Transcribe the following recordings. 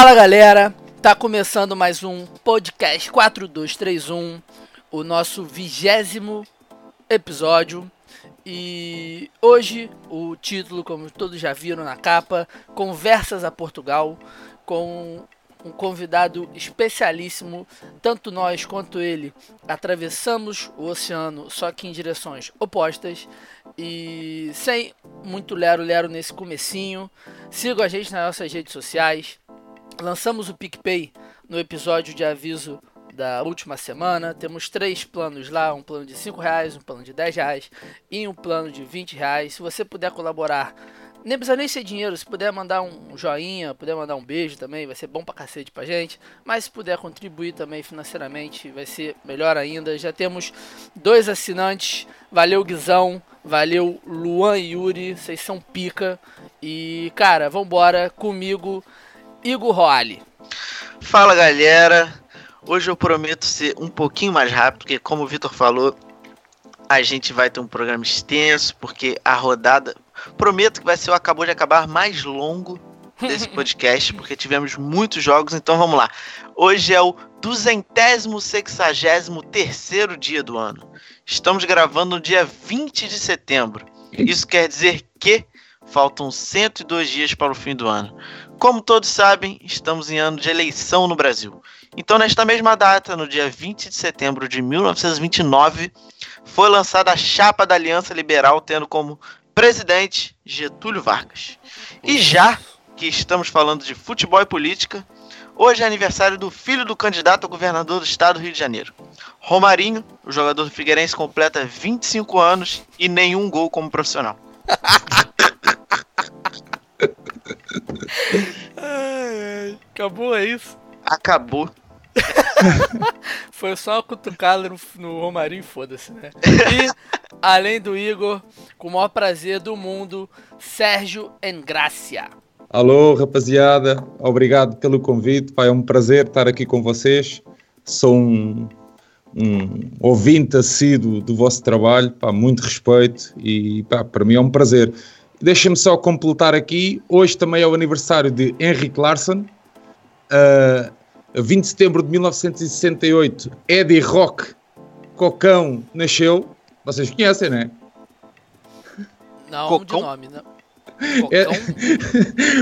Fala galera, tá começando mais um podcast 4231, o nosso vigésimo episódio. E hoje o título, como todos já viram na capa, Conversas a Portugal, com um convidado especialíssimo. Tanto nós quanto ele atravessamos o oceano, só que em direções opostas. E sem muito lero-lero nesse comecinho. Sigam a gente nas nossas redes sociais. Lançamos o PicPay no episódio de aviso da última semana. Temos três planos lá: um plano de 5 reais, um plano de 10 reais e um plano de 20 reais. Se você puder colaborar, nem precisa nem ser dinheiro, se puder mandar um joinha, puder mandar um beijo também, vai ser bom pra cacete pra gente. Mas se puder contribuir também financeiramente, vai ser melhor ainda. Já temos dois assinantes. Valeu, Guizão. Valeu, Luan e Yuri. Vocês são pica. E, cara, vambora comigo Igor Roale. Fala galera, hoje eu prometo ser um pouquinho mais rápido, porque como o Vitor falou, a gente vai ter um programa extenso, porque a rodada. Prometo que vai ser o acabou de acabar mais longo desse podcast, porque tivemos muitos jogos, então vamos lá. Hoje é o duzentésimo sexagésimo terceiro dia do ano. Estamos gravando no dia 20 de setembro. Isso quer dizer que faltam 102 dias para o fim do ano. Como todos sabem, estamos em ano de eleição no Brasil. Então, nesta mesma data, no dia 20 de setembro de 1929, foi lançada a chapa da Aliança Liberal, tendo como presidente Getúlio Vargas. E já que estamos falando de futebol e política, hoje é aniversário do filho do candidato a governador do estado do Rio de Janeiro. Romarinho, o jogador do Figueirense, completa 25 anos e nenhum gol como profissional. ai, ai. Acabou, é isso? Acabou. Foi só uma cutucada no, no Romarinho, foda-se, né? E, além do Igor, com o maior prazer do mundo, Sérgio Engrácia. Alô, rapaziada, obrigado pelo convite. Pai, é um prazer estar aqui com vocês. Sou um, um ouvinte assíduo do vosso trabalho, pá, muito respeito e pá, para mim é um prazer. Deixem-me só completar aqui. Hoje também é o aniversário de Henrik Larsson. Uh, 20 de setembro de 1968, Eddie Rock Cocão nasceu. Vocês conhecem, né? Não, Cocão? de nome, não. Cocão? É...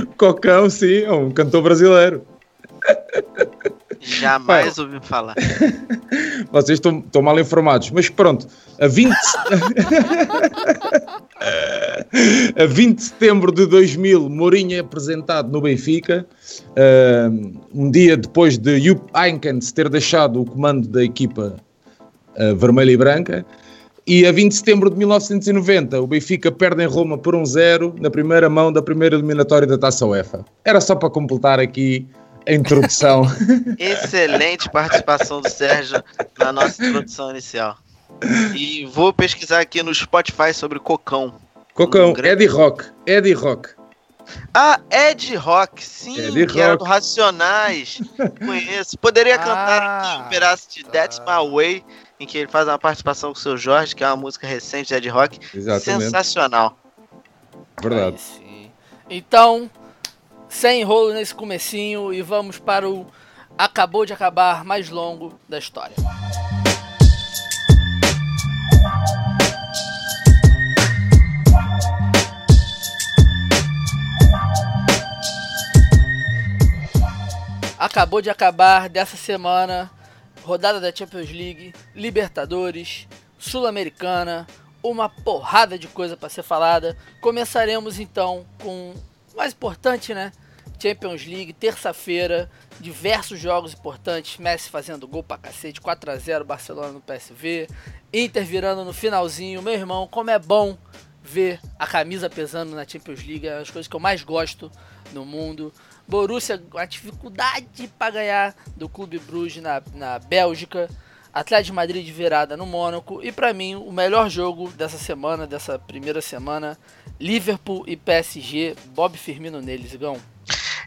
Cocão, sim, é um cantor brasileiro. Jamais ouvi falar. Vocês estão, estão mal informados, mas pronto, a 20... a 20 de setembro de 2000, Mourinho é apresentado no Benfica, um dia depois de Jupp Heynckes ter deixado o comando da equipa uh, vermelha e branca, e a 20 de setembro de 1990, o Benfica perde em Roma por 1-0 na primeira mão da primeira eliminatória da Taça UEFA. Era só para completar aqui a introdução. Excelente participação do Sérgio na nossa introdução inicial. E vou pesquisar aqui no Spotify sobre Cocão. Cocão, um grande... Ed Rock. Ed Rock. Ah, Ed Rock, sim, Ed que Rock. era do Racionais. Conheço. Poderia cantar ah, um pedaço de That's My Way, em que ele faz uma participação com o seu Jorge, que é uma música recente de Ed Rock. Exatamente. Sensacional. Verdade. Então, sem enrolo nesse comecinho e vamos para o acabou de acabar mais longo da história. Acabou de acabar dessa semana rodada da Champions League, Libertadores, Sul-Americana, uma porrada de coisa para ser falada. Começaremos então com o mais importante, né? Champions League, terça-feira, diversos jogos importantes, Messi fazendo gol pra cacete, 4 a 0 Barcelona no PSV, Inter virando no finalzinho, meu irmão, como é bom ver a camisa pesando na Champions League, é as coisas que eu mais gosto no mundo. Borussia, a dificuldade para ganhar do Clube Bruges na, na Bélgica. Atlético de Madrid de virada no Mônaco. E para mim, o melhor jogo dessa semana, dessa primeira semana, Liverpool e PSG. Bob Firmino neles, Igão.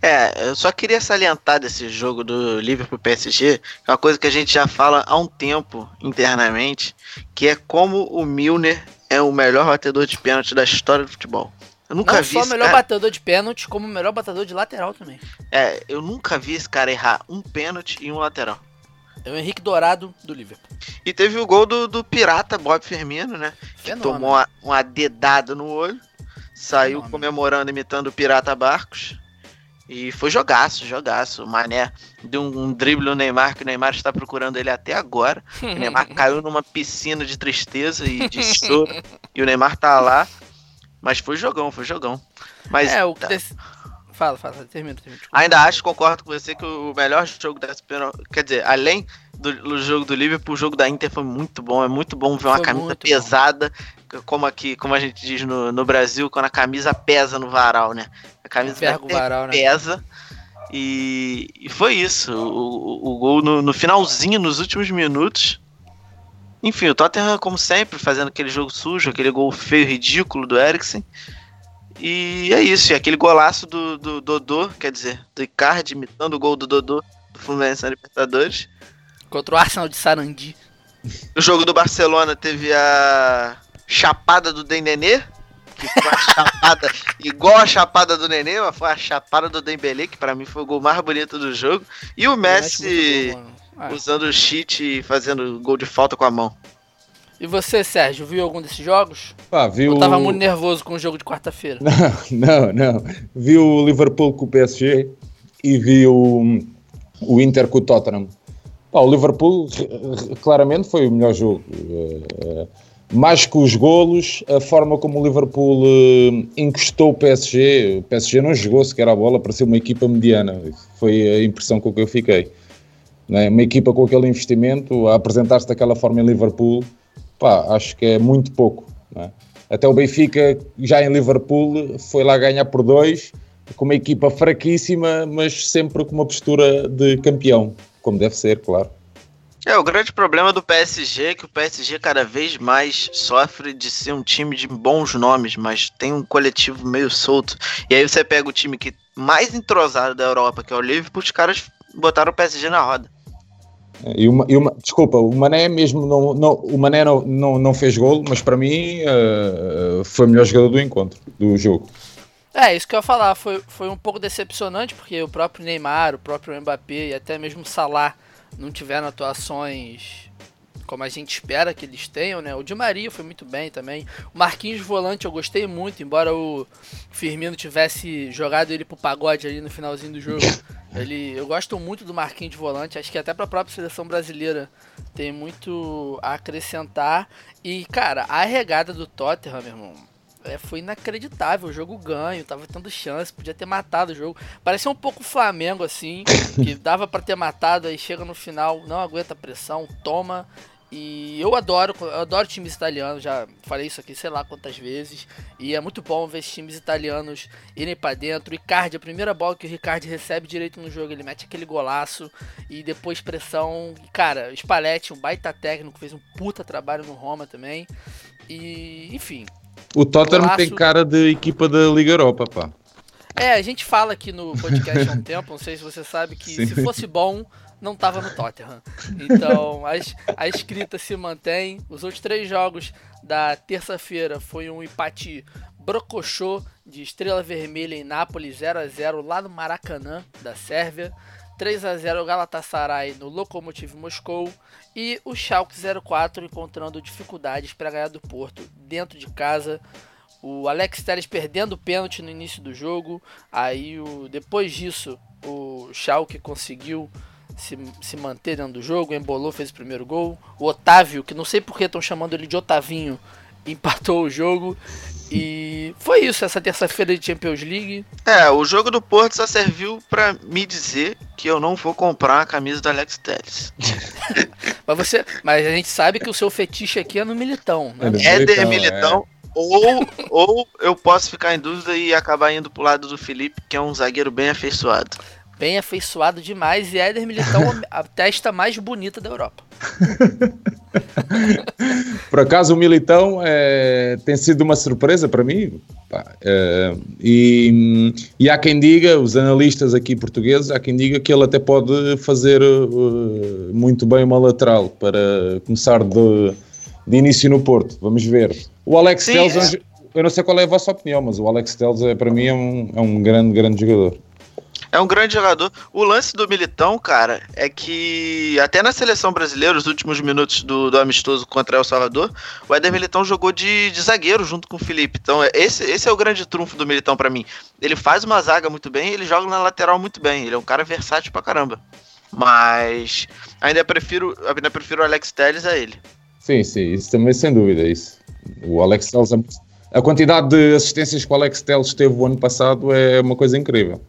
É, eu só queria salientar desse jogo do Liverpool PSG, que é uma coisa que a gente já fala há um tempo internamente, que é como o Milner é o melhor batedor de pênalti da história do futebol. Eu nunca Não vi só o melhor cara. batedor de pênalti, como o melhor batedor de lateral também. É, eu nunca vi esse cara errar um pênalti e um lateral. É o Henrique Dourado do Liverpool. E teve o gol do, do pirata Bob Firmino, né? Que Fenômeno. tomou uma, uma dedada no olho. Saiu Fenômeno. comemorando, imitando o pirata Barcos. E foi jogaço, jogaço. O Mané deu um, um drible no Neymar, que o Neymar está procurando ele até agora. O Neymar caiu numa piscina de tristeza e de choro. e o Neymar tá lá. Mas foi jogão, foi jogão. Mas é, o que tá. Fala, fala, termina, termina. ainda acho, concordo com você, que o melhor jogo dessa pena- Quer dizer, além do, do jogo do Liverpool, o jogo da Inter foi muito bom. É muito bom ver uma Foi camisa muito bom. pesada. Como aqui, como a gente diz no, no Brasil, quando a camisa pesa no varal, né? A camisa da varal, né? pesa. E, e foi isso. O, o- o gol no, no finalzinho, nos últimos minutos. Enfim, o Tottenham, como sempre, fazendo aquele jogo sujo, aquele gol feio, ridículo do Eriksen. E é isso. E aquele golaço do, do Dodô, quer dizer, do Icardi imitando o gol do Dodô do Fluminense na Libertadores. Contra o Arsenal de Sarandi. No jogo do Barcelona teve a chapada do Dembélé, que foi a chapada igual a chapada do Nenê, mas foi a chapada do Dembélé, que pra mim foi o gol mais bonito do jogo. E o Messi bom. Ah, usando o cheat e fazendo gol de falta com a mão. E você, Sérgio, viu algum desses jogos? Viu... Eu tava muito nervoso com o jogo de quarta-feira. Não, não. Vi o Liverpool com o PSG e vi o, o Inter com o Tottenham. Pá, o Liverpool eh, claramente foi o melhor jogo. Eh, mais que os golos, a forma como o Liverpool eh, encostou o PSG. O PSG não jogou sequer a bola para ser uma equipa mediana. Foi a impressão com que eu fiquei. Não é? Uma equipa com aquele investimento, a apresentar-se daquela forma em Liverpool, pá, acho que é muito pouco. é? Até o Benfica, já em Liverpool, foi lá ganhar por dois, com uma equipa fraquíssima, mas sempre com uma postura de campeão, como deve ser, claro. É, o grande problema do PSG é que o PSG cada vez mais sofre de ser um time de bons nomes, mas tem um coletivo meio solto. E aí você pega o time que mais entrosado da Europa, que é o Liverpool, os caras botaram o PSG na roda. E uma, e uma- desculpa, o Mané mesmo não, não, o Mané não, não, não fez golo, mas para mim eh, foi o melhor jogador do encontro, do jogo. É, isso que eu ia falar, foi, foi um pouco decepcionante, porque o próprio Neymar, o próprio Mbappé e até mesmo Salah não tiveram atuações como a gente espera que eles tenham, né? O Di Maria foi muito bem também. O Marquinhos Volante eu gostei muito, embora o Firmino tivesse jogado ele pro pagode ali no finalzinho do jogo. Ele, eu gosto muito do Marquinhos de Volante, acho que até pra própria seleção brasileira tem muito a acrescentar. E, cara, a regada do Tottenham, meu irmão, é, foi inacreditável. O jogo ganho, tava tendo chance, podia ter matado o jogo. Parecia um pouco o Flamengo, assim, que dava pra ter matado, aí chega no final, não aguenta a pressão, toma. E eu adoro, eu adoro times italianos, já falei isso aqui sei lá quantas vezes. E é muito bom ver esses times italianos irem pra dentro. O Icardi, a primeira bola que o Ricardi recebe direito no jogo, ele mete aquele golaço. E depois pressão. Cara, Spalletti, um baita técnico, fez um puta trabalho no Roma também. E, enfim, O Tottenham Golaço. tem cara de equipa da Liga Europa, pá. É, a gente fala aqui no podcast há um tempo, não sei se você sabe, que Sim. se fosse bom, não tava no Tottenham. Então, a, a escrita se mantém. Os outros três jogos da terça-feira foi um empate brocochô de Estrela Vermelha em Nápoles 0 a 0 lá no Maracanã, da Sérvia. 3 a 0 Galatasaray no Lokomotiv Moscou e o Schalke 04 encontrando dificuldades para ganhar do Porto dentro de casa. O Alex Telles perdendo o pênalti no início do jogo. Aí o, depois disso o Schalke conseguiu se, se manter dentro do jogo. Embolou, fez o primeiro gol. O Otávio, que não sei por que estão chamando ele de Otavinho, empatou o jogo. E foi isso, essa terça-feira de Champions League. É, o jogo do Porto só serviu pra me dizer que eu não vou comprar a camisa do Alex Telles. Mas você, mas a gente sabe que o seu fetiche aqui é no Militão, né? É do- Éder Militão, Militão. Ou, ou eu posso ficar em dúvida e acabar indo pro lado do Felipe, que é um zagueiro bem afeiçoado. Bem afeiçoado demais e Éder Militão a testa mais bonita da Europa. Por acaso o Militão eh, tem sido uma surpresa para mim. eh, e, e há quem diga, os analistas aqui portugueses, há quem diga que ele até pode fazer eh, muito bem uma lateral para começar de, de início no Porto. Vamos ver. O Alex Sim, Telles é é. eu não sei qual é a vossa opinião, mas o Alex Telles é, para mim é um, é um grande, grande jogador. É um grande jogador. O lance do Militão, cara, é que até na seleção brasileira, os últimos minutos do, do amistoso contra El Salvador, o Éder Militão jogou de, de zagueiro junto com o Felipe. Então, é, esse, esse é o grande trunfo do Militão para mim. Ele faz uma zaga muito bem ele joga na lateral muito bem. Ele é um cara versátil pra caramba. Mas ainda prefiro, ainda prefiro o Alex Telles a ele. Sim, sim, isso também sem dúvida. Isso. O Alex Telles, a quantidade de assistências que o Alex Telles teve o ano passado é uma coisa incrível.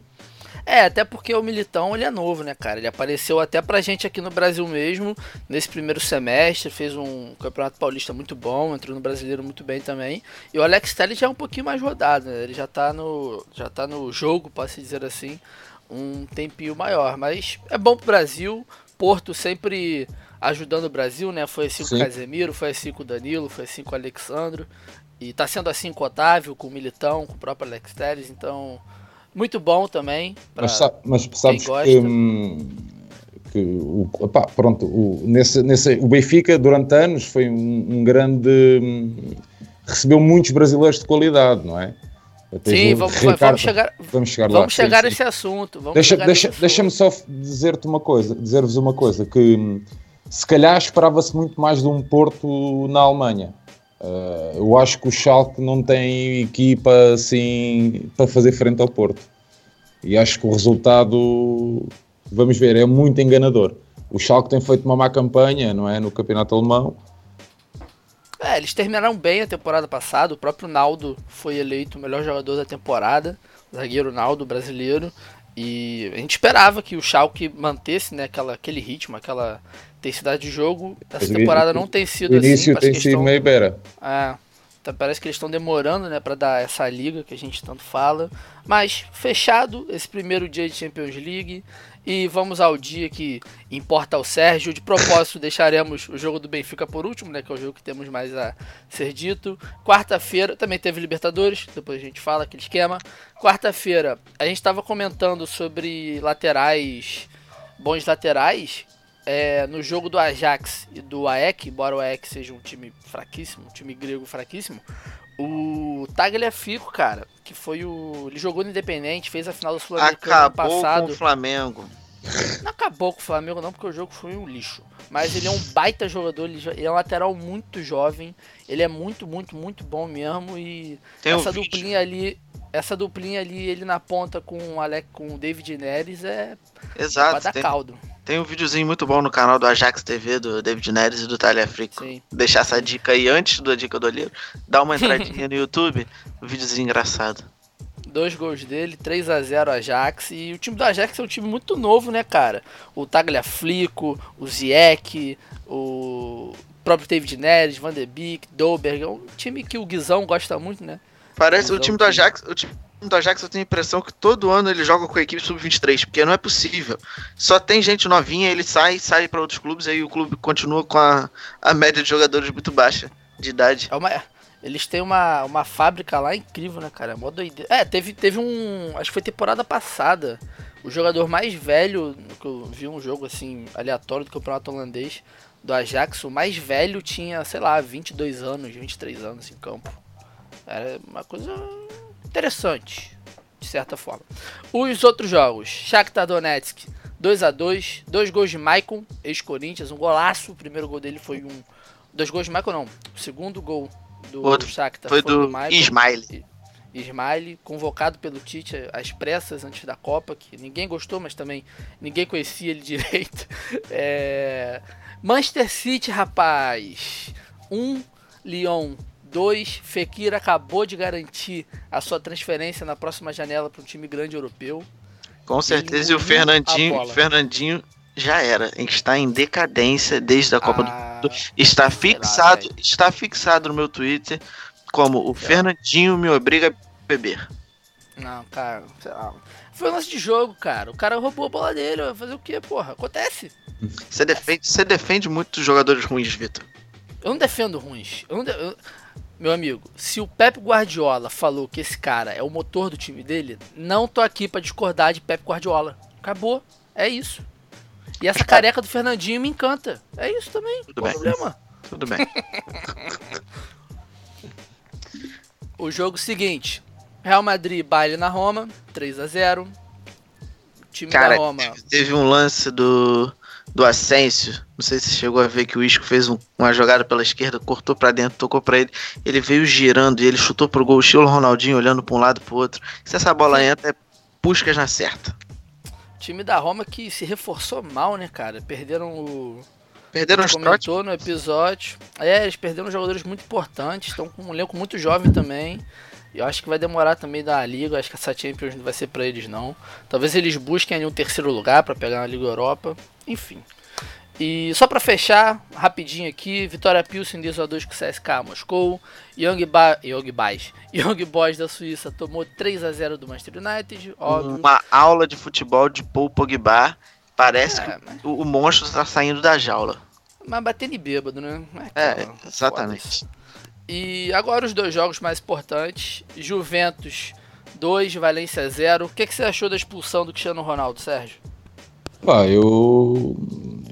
É, até porque o Militão ele é novo, né, cara? Ele apareceu até pra gente aqui no Brasil mesmo, nesse primeiro semestre, fez um campeonato paulista muito bom, entrou no brasileiro muito bem também. E o Alex Telles já é um pouquinho mais rodado, né? Ele já tá no, já tá no jogo, posso dizer assim, um tempinho maior. Mas é bom pro Brasil, Porto sempre ajudando o Brasil, né? Foi assim com o Casemiro, foi assim com o Danilo, foi assim com o Alexandro. E tá sendo assim com o Otávio, com o Militão, com o próprio Alex Telles, então muito bom também. Mas, mas sabes que, hum, que o, opá, pronto, o, nesse, nesse, o Benfica durante anos foi um, um grande. Hum, recebeu muitos brasileiros de qualidade, não é? Sim, vamos, Ricardo, vamos, chegar, vamos chegar lá. Vamos chegar a esse assunto. deixa, deixa, Deixa-me só dizer-te uma coisa, dizer-vos uma coisa, que hum, se calhar esperava-se muito mais de um Porto na Alemanha. Uh, eu acho que o Schalke não tem equipa assim para fazer frente ao Porto. E acho que o resultado, vamos ver, é muito enganador. O Schalke tem feito uma má campanha, não é, no campeonato alemão. É, eles terminaram bem a temporada passada. O próprio Naldo foi eleito o melhor jogador da temporada, o zagueiro Naldo brasileiro. E a gente esperava que o Schalke mantesse né, aquela, aquele ritmo, aquela intensidade de jogo. Essa temporada não tem sido o início assim. tem sido estão... meio beira. É, então parece que eles estão demorando né, para dar essa liga que a gente tanto fala. Mas fechado esse primeiro dia de Champions League. E vamos ao dia que importa ao Sérgio. De propósito, deixaremos o jogo do Benfica por último, né? Que é o jogo que temos mais a ser dito. Quarta-feira também teve Libertadores, depois a gente fala aquele esquema. Quarta-feira, a gente estava comentando sobre laterais, bons laterais. É, no jogo do Ajax e do AEK, embora o AEK seja um time fraquíssimo, um time grego fraquíssimo, o Tagliafico, cara, que foi o. Ele jogou no Independente, fez a final do Sul-Americano ano passado. com o Flamengo. Não acabou com o Flamengo, não, porque o jogo foi um lixo. Mas ele é um baita jogador, ele é um lateral muito jovem. Ele é muito, muito, muito bom mesmo. E Tem essa um duplinha ali. Essa duplinha ali, ele na ponta com o Alec, com o David Neres é. Exato. Pra dar tem, caldo. Tem um videozinho muito bom no canal do Ajax TV, do David Neres e do Talha Frico. Deixar essa dica aí antes da dica do livro. Dá uma entradinha no YouTube, um videozinho engraçado. Dois gols dele, 3 a 0 Ajax. E o time do Ajax é um time muito novo, né, cara? O Tagliafico, o Zieck, o próprio David Neres, Van de Beek, Dolberg. É um time que o Guizão gosta muito, né? Parece o, o time do Ajax. O time do Ajax eu tenho a impressão que todo ano ele joga com a equipe sub-23, porque não é possível. Só tem gente novinha, ele sai, sai para outros clubes, e aí o clube continua com a, a média de jogadores muito baixa de idade. É uma, eles têm uma, uma fábrica lá incrível, né, cara? Mó doideira. É, teve, teve um. Acho que foi temporada passada. O jogador mais velho, que eu vi um jogo assim, aleatório do campeonato holandês, do Ajax, o mais velho tinha, sei lá, 22 anos, 23 anos em campo. Era uma coisa interessante, de certa forma. Os outros jogos, Shakhtar Donetsk 2 a 2 dois gols de Maicon, ex-Corinthians, um golaço, o primeiro gol dele foi um... Dois gols de Maicon não, o segundo gol do Outro, Shakhtar foi, foi do, do Ismail. Ismail, convocado pelo Tite às pressas antes da Copa, que ninguém gostou, mas também ninguém conhecia ele direito. É... Manchester City, rapaz. Um Lyon 2. Fekir acabou de garantir a sua transferência na próxima janela para um time grande europeu. Com certeza, e o Fernandinho, Fernandinho já era. Está em decadência desde a Copa ah, do Mundo. Está fixado, lá, está fixado no meu Twitter como o Fernandinho me obriga a beber. Não, cara, sei lá. Foi um lance de jogo, cara. O cara roubou a bola dele. Vai fazer o quê, porra? Acontece. Você defende, você defende muito os jogadores ruins, Vitor. Eu não defendo ruins. Eu não de... eu... Meu amigo, se o Pep Guardiola falou que esse cara é o motor do time dele, não tô aqui para discordar de Pep Guardiola. Acabou. É isso. E essa careca do Fernandinho me encanta. É isso também. Tudo Qual bem. problema? Tudo bem. o jogo seguinte. Real Madrid baile na Roma, 3 a 0 O time Cara, da Roma. Teve um lance do, do Asensio. Não sei se você chegou a ver que o Isco fez um- uma jogada pela esquerda, cortou pra dentro, tocou pra ele. Ele veio girando e ele chutou pro gol, estilo Ronaldinho, olhando pra um lado e pro outro. Se essa bola entra, é Puscas na certa. time da Roma que se reforçou mal, né, cara? Perderam o. Perderam os comentou no episódio. É, eles perderam jogadores muito importantes, estão com um elenco muito jovem também. E eu acho que vai demorar também da liga, acho que essa Champions não vai ser pra eles não. Talvez eles busquem ali um terceiro lugar pra pegar na Liga Europa, enfim. E só pra fechar, rapidinho aqui, Vitória Pilsen 2 a 2 com o CSK Moscou, Young, ba Young Boys, Young Boys da Suíça tomou 3 a 0 do Manchester United, óbvio. Uma aula de futebol de Paul Pogba. Parece É, que mas, o, o monstro tá saindo da jaula. mas batendo bêbado, né? É, foda-se. exatamente. E agora os dois jogos mais importantes: Juventus 2, Valência 0. O que, que você achou da expulsão do Cristiano Ronaldo, Sérgio? Pá, eu.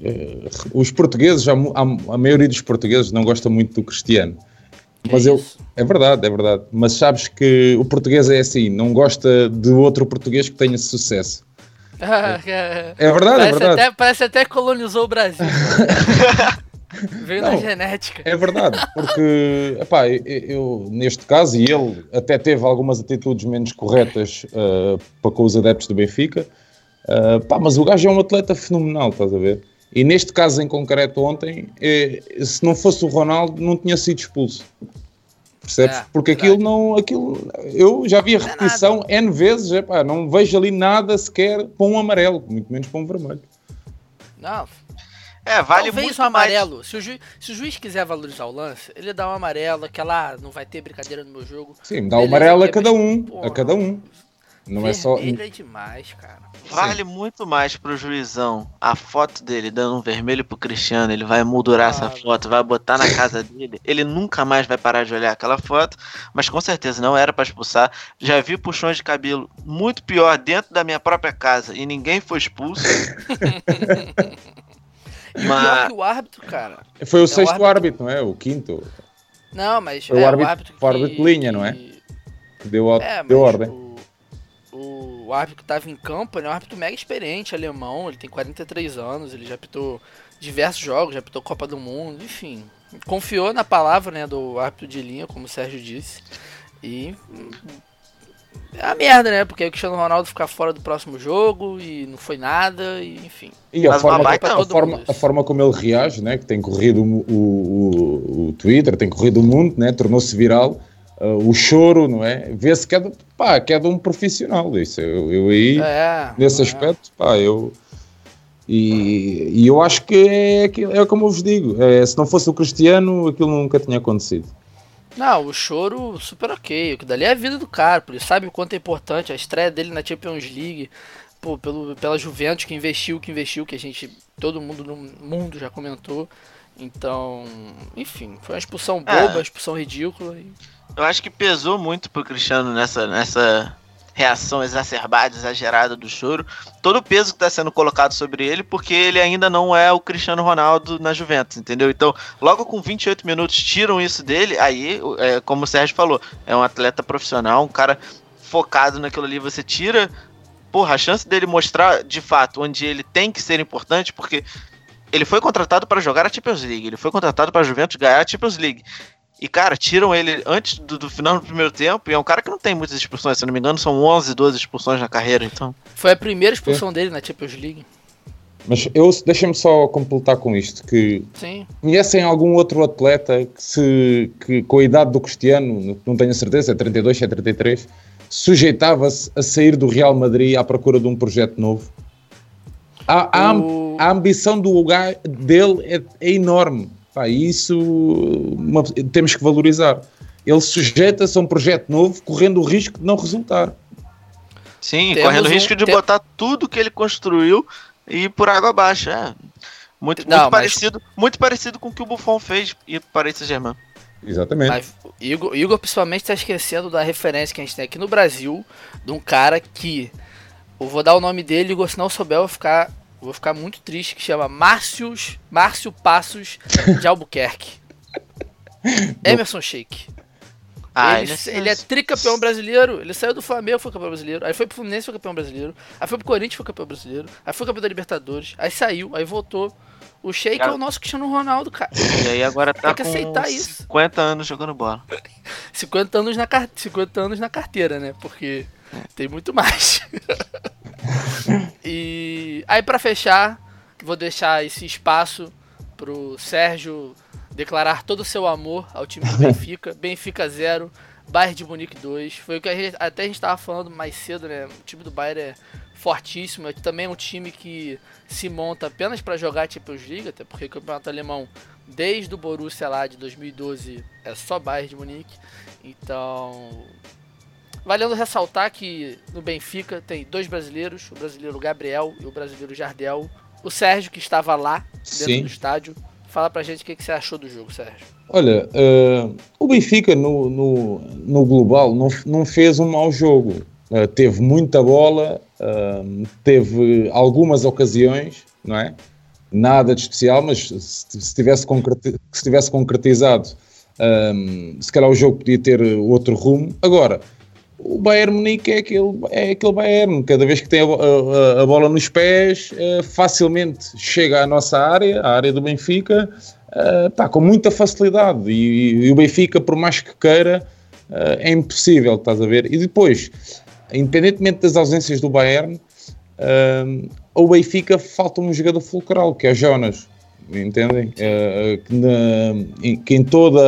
eh, os portugueses, a, a, a maioria dos portugueses não gosta muito do Cristiano. Que Mas eu. isso? É verdade, é verdade. Mas sabes que o português é assim, não gosta de outro português que tenha sucesso. é É verdade, é parece, verdade. até, parece até que colonizou o Brasil. Veio na Não. genética. É verdade, porque epá, eu, eu, neste caso, e ele até teve algumas atitudes menos corretas ah, para com os adeptos do Benfica, ah, pá, mas o gajo é um atleta fenomenal, estás a ver? E neste caso em concreto ontem, eh, se não fosse o Ronaldo, não tinha sido expulso. Percebes? É, porque verdade. aquilo não. Aquilo, eu já vi a é repetição N vezes, epá, não vejo ali nada sequer para um amarelo, muito menos para um vermelho. Não, É, vale talvez muito um mais. amarelo. Se o, juiz, se o juiz quiser valorizar o lance, ele dá um amarelo, aquela ah, não vai ter brincadeira no meu jogo. Sim, dá o Beleza, amarelo a cada um. porra, A cada um. Não é só. Vermelho é demais, cara. Vale muito mais pro juizão a foto dele dando um vermelho pro Cristiano. Ele vai moldurar essa Ah, foto, vai botar na casa dele. Ele nunca mais vai parar de olhar aquela foto. Mas com certeza não era pra expulsar. Já vi puxões de cabelo muito pior dentro da minha própria casa e ninguém foi expulso. E o pior Mas- que o árbitro, cara. Foi o É o sexto árbitro. árbitro, não é? O quinto. Não, mas Foi o é, árbitro- o árbitro foi o árbitro linha, não é? que- que Deu, a- É, deu ordem. O, árbitro que tava em campo, ele é um árbitro mega experiente, alemão, ele tem 43 anos, ele já apitou diversos jogos, já apitou Copa do Mundo, enfim. Confiou na palavra, né, do árbitro de linha, como o Sérgio disse. E é a merda, né? Porque aí o Cristiano Ronaldo ficar fora do próximo jogo e não foi nada, e enfim. E a forma, a, todo forma, a forma como ele reage, né? que tem corrido o, o, o- o Twitter, tem corrido o mundo, né? tornou-se viral. Uh, o choro, não é? Vê-se que é, de, pá, que é de um profissional. Isso, eu, eu aí, É, nesse é. aspecto, pá, eu. E, e eu acho que é, aquilo- é como eu vos digo: é, se não fosse o Cristiano, aquilo nunca tinha acontecido. Não, o choro super ok. O que dali é a vida do cara, ele sabe o quanto é importante a estreia dele na Champions League, pô, pelo, pela Juventus que investiu, que investiu, que a gente, todo mundo no mundo já comentou. Então, enfim, foi uma expulsão É. boba, uma expulsão ridícula. E... Eu acho que pesou muito pro Cristiano nessa, nessa reação exacerbada, exagerada do choro. Todo o peso que tá sendo colocado sobre ele, porque ele ainda não é o Cristiano Ronaldo na Juventus, entendeu? Então, logo com 28 minutos tiram isso dele, aí, é, como o Sérgio falou, é um atleta profissional, um cara focado naquilo ali, você tira. Porra, a chance dele mostrar de fato onde ele tem que ser importante, porque ele foi contratado para jogar a Champions League, ele foi contratado para a Juventus ganhar a Champions League. E, cara, tiram ele antes do, do final do primeiro tempo. E é um cara que não tem muitas expulsões, se não me engano, são 11, 12 expulsões na carreira. Então, Foi a primeira expulsão dele na Champions League. Mas eu deixem-me só completar com isto: que Sim. Conhecem algum outro atleta que, se, que com a idade do Cristiano, não tenho a certeza, é 32, se é 33, sujeitava-se a sair do Real Madrid à procura de um projeto novo? A, a, O- a ambição do lugar dele é, é enorme. Pá, isso uma- temos que valorizar. Ele sujeita-se a um projeto novo, correndo o risco de não resultar. sim, Temos correndo o um- risco de tem- botar tudo que ele construiu e ir por água abaixo. É. Muito, Não, muito mas- parecido, muito parecido com o que o Buffon fez e o Paris Saint-Germain. Exatamente. Mas o Igor, Igor principalmente tá esquecendo da referência que a gente tem aqui no Brasil, de um cara que. Eu vou dar o nome dele, Igor, se não souber, eu vou ficar, vou ficar muito triste, que chama Márcios, Márcio Passos de Albuquerque. Emerson Sheik. Ah, ele, ele, é tricampeão brasileiro. Ele saiu do Flamengo, foi campeão brasileiro. Aí foi pro Fluminense, foi campeão brasileiro. Aí foi pro Corinthians, foi campeão brasileiro. Aí foi campeão da Libertadores. Aí saiu, aí voltou. O Sheik é o nosso Cristiano Ronaldo, cara. E aí agora tá Tem que aceitar isso. 50 anos jogando bola. 50 anos na, 50 anos na carteira, né? Porque tem muito mais. e aí para fechar, vou deixar esse espaço pro Sérgio declarar todo o seu amor ao time do Benfica. Benfica 0, Bayern de Munique 2. Foi o que a gente, até a gente estava falando mais cedo, né? O time do Bayern é fortíssimo. É também é um time que se monta apenas para jogar Champions League, até porque o campeonato alemão, desde o Borussia lá de 2012, é só Bayern de Munique. Então, valendo ressaltar que no Benfica tem dois brasileiros, o brasileiro Gabriel e o brasileiro Jardel. O Sérgio, que estava lá dentro Sim. do estádio, Fala pra gente o que, você achou do jogo, Sérgio. Olha, uh, o Benfica no, no, no, global não, não fez um mau jogo. Uh, teve muita bola, uh, teve algumas ocasiões, não é? Nada de especial, mas se, se, tivesse, concreti se tivesse concretizado, um, se calhar o jogo podia ter outro rumo. Agora, o Bayern Munique é aquele, é aquele Bayern, cada vez que tem a, a, a bola nos pés, uh, facilmente chega à nossa área, à área do Benfica, uh, pá, com muita facilidade. E, e, o Benfica, por mais que queira, uh, é impossível, estás a ver? E depois, independentemente das ausências do Bayern, ao Benfica falta um jogador fulcral, que é Jonas. Entendem? que, na, que em toda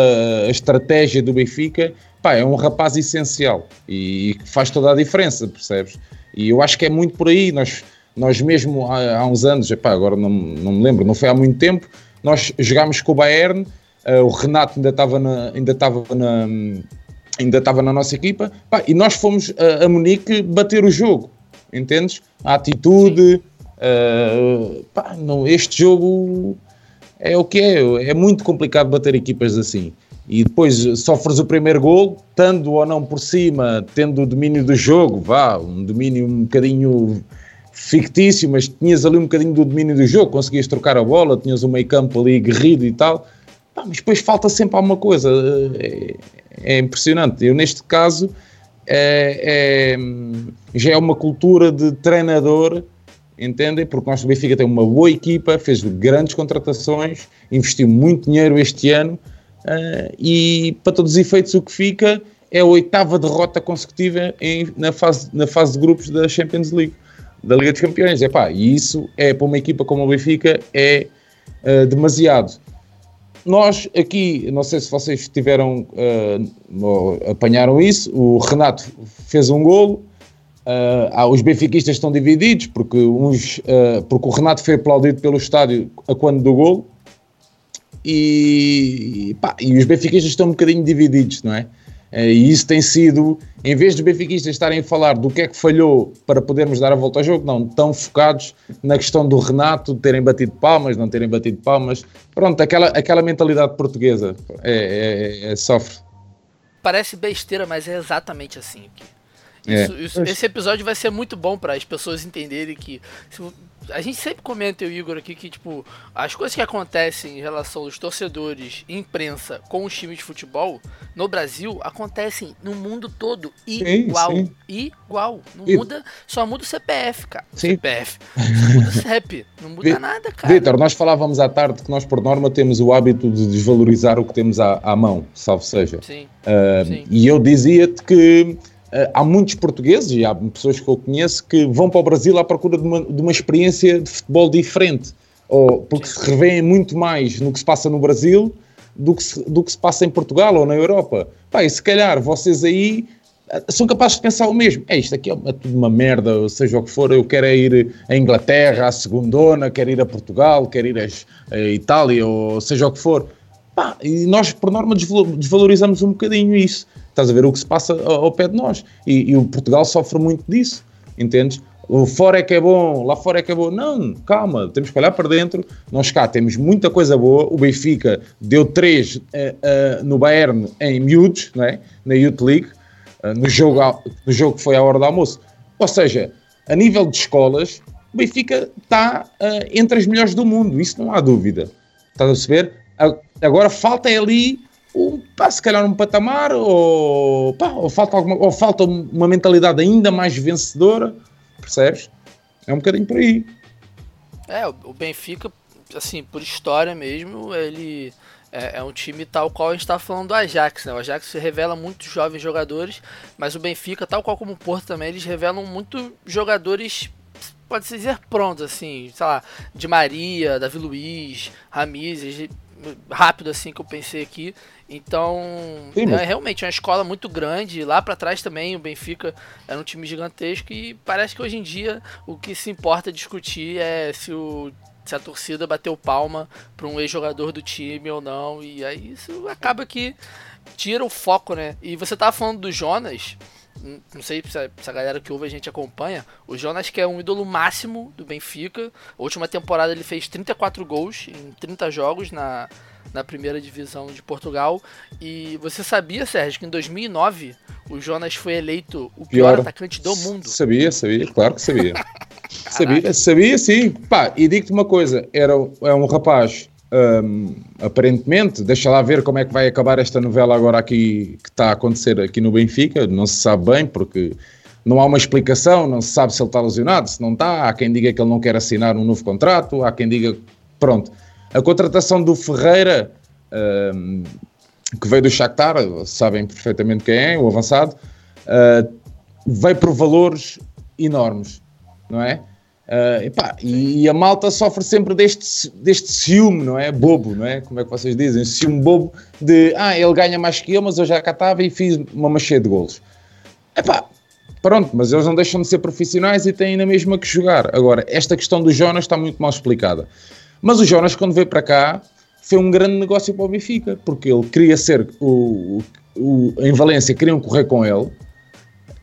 a estratégia do Benfica pá, é um rapaz essencial e faz toda a diferença, percebes? E eu acho que é muito por aí. Nós, nós mesmo há, há uns anos, epá, agora não, não me lembro, não foi há muito tempo, nós jogámos com o Bayern, uh, o Renato ainda estava na, ainda estava na, ainda estava na nossa equipa, pá, e nós fomos a, a Munique bater o jogo, entendes? A atitude, uh, pá, não, este jogo é o que é, é muito complicado bater equipas assim e depois sofres o primeiro gol, estando ou não por cima, tendo o domínio do jogo, vá, um domínio um bocadinho fictício, mas tinhas ali um bocadinho do domínio do jogo, conseguias trocar a bola, tinhas o meio campo ali guerrido e tal, Pá, mas depois falta sempre alguma coisa, é, é impressionante. Eu neste caso é, é, já é uma cultura de treinador, entendem? Porque nós do Benfica tem uma boa equipa, fez grandes contratações, investiu muito dinheiro este ano, Uh, e para todos os efeitos, o que fica é a oitava derrota consecutiva em, na, fase, na fase de grupos da Champions League, da Liga dos Campeões. E isso é para uma equipa como o Benfica é uh, demasiado. Nós aqui, não sei se vocês tiveram, uh, apanharam isso, o Renato fez um golo, uh, os benfiquistas estão divididos, porque, uns, porque o Renato foi aplaudido pelo estádio a quando do golo, e, pá, e os benfiquistas estão um bocadinho divididos, não é? Eh, e isso tem sido, em vez dos benfiquistas estarem a falar do que é que falhou para podermos dar a volta ao jogo, não, estão focados na questão do Renato, de terem batido palmas, não terem batido palmas. Pronto, aquela, aquela mentalidade portuguesa é, é, é sofre. Parece besteira, mas é exatamente assim. Isso, é. isso, esse episódio vai ser muito bom para as pessoas entenderem que a gente sempre comenta, eu e o Igor aqui, que, tipo, as coisas que acontecem em relação aos torcedores imprensa com os times de futebol no Brasil acontecem no mundo todo igual. Sim, sim. Igual. Não e... muda, só muda o CPF, cara. Sim. CPF. Só muda o CEP. Não muda nada, cara. Vitor, nós falávamos à tarde que nós, por norma, temos o hábito de desvalorizar o que temos à, à mão, salvo seja. Sim. Uh, sim. E eu dizia-te que há muitos portugueses, e há pessoas que eu conheço, que vão para o Brasil à procura de uma, de uma experiência de futebol diferente, ou porque se revêem muito mais no que se passa no Brasil do que se, do que se passa em Portugal ou na Europa. Pá, e se calhar vocês aí eh, são capazes de pensar o mesmo. É isto aqui é, é tudo uma merda, seja o que for. Eu quero é ir à Inglaterra, à Segundona, quero ir a Portugal, quero ir a Itália, ou seja o que for. Pá, e nós, por norma, desvalorizamos um bocadinho isso. Estás a ver o que se passa ao, ao pé de nós. E, e, o Portugal sofre muito disso, entendes? O fora é que é bom, lá fora é que é bom. Não, calma, temos que olhar para dentro. Nós cá temos muita coisa boa. O Benfica deu 3 uh, uh, no Bayern em miúdos, não é? na Youth League, uh, no, jogo, no jogo que foi à hora do almoço. Ou seja, a nível de escolas, o Benfica está entre as melhores do mundo, isso não há dúvida. Estás a perceber? Agora falta ali um, pá, se calhar um patamar, ou, pá, ou, falta alguma, ou falta uma mentalidade ainda mais vencedora, percebes? É um bocadinho por aí. É, o Benfica, assim, por história mesmo, ele é, é, um time tal qual a gente está falando do Ajax, né? O Ajax revela muitos jovens jogadores, mas o Benfica, tal qual como o Porto também, eles revelam muito jogadores, pode-se dizer prontos, assim, sei lá, de Maria, Davi Luiz, Ramires, rápido assim que eu pensei aqui. Então, Sim, é realmente uma escola muito grande. Lá para trás também o Benfica era um time gigantesco e parece que hoje em dia o que se importa discutir é se o se a torcida bateu palma para um ex-jogador do time ou não. E aí isso acaba que tira o foco, né? E você tava falando do Jonas, não sei se a, galera que ouve a gente acompanha, o Jonas que é um ídolo máximo do Benfica. A última temporada ele fez 34 gols em 30 jogos na, na primeira divisão de Portugal. E você sabia, Sérgio, que em 2009 o Jonas foi eleito o pior, pior atacante do mundo? Sabia, sabia, claro que sabia. sabia, sabia sim. Pá, e digo-te uma coisa: era, é um rapaz um, aparentemente, deixa lá ver como é que vai acabar esta novela agora aqui que está a acontecer aqui no Benfica, não se sabe bem porque não há uma explicação, não se sabe se ele está lesionado, se não está, há quem diga que ele não quer assinar um novo contrato, há quem diga, pronto. A contratação do Ferreira, um, que veio do Shakhtar, sabem perfeitamente quem é, o avançado, uh, veio por valores enormes, não é? Uh, epá, e, a malta sofre sempre deste, deste ciúme, não é? Bobo, não é? Como é que vocês dizem? Ciúme bobo de, ah, ele ganha mais que eu, mas eu já cá estava e fiz uma machê de golos. Epá, pronto, mas eles não deixam de ser profissionais e têm na mesma que jogar. Agora, esta questão do Jonas está muito mal explicada. Mas o Jonas, quando veio para cá, foi um grande negócio para o Benfica, porque ele queria ser o, o, o em Valência, queriam correr com ele,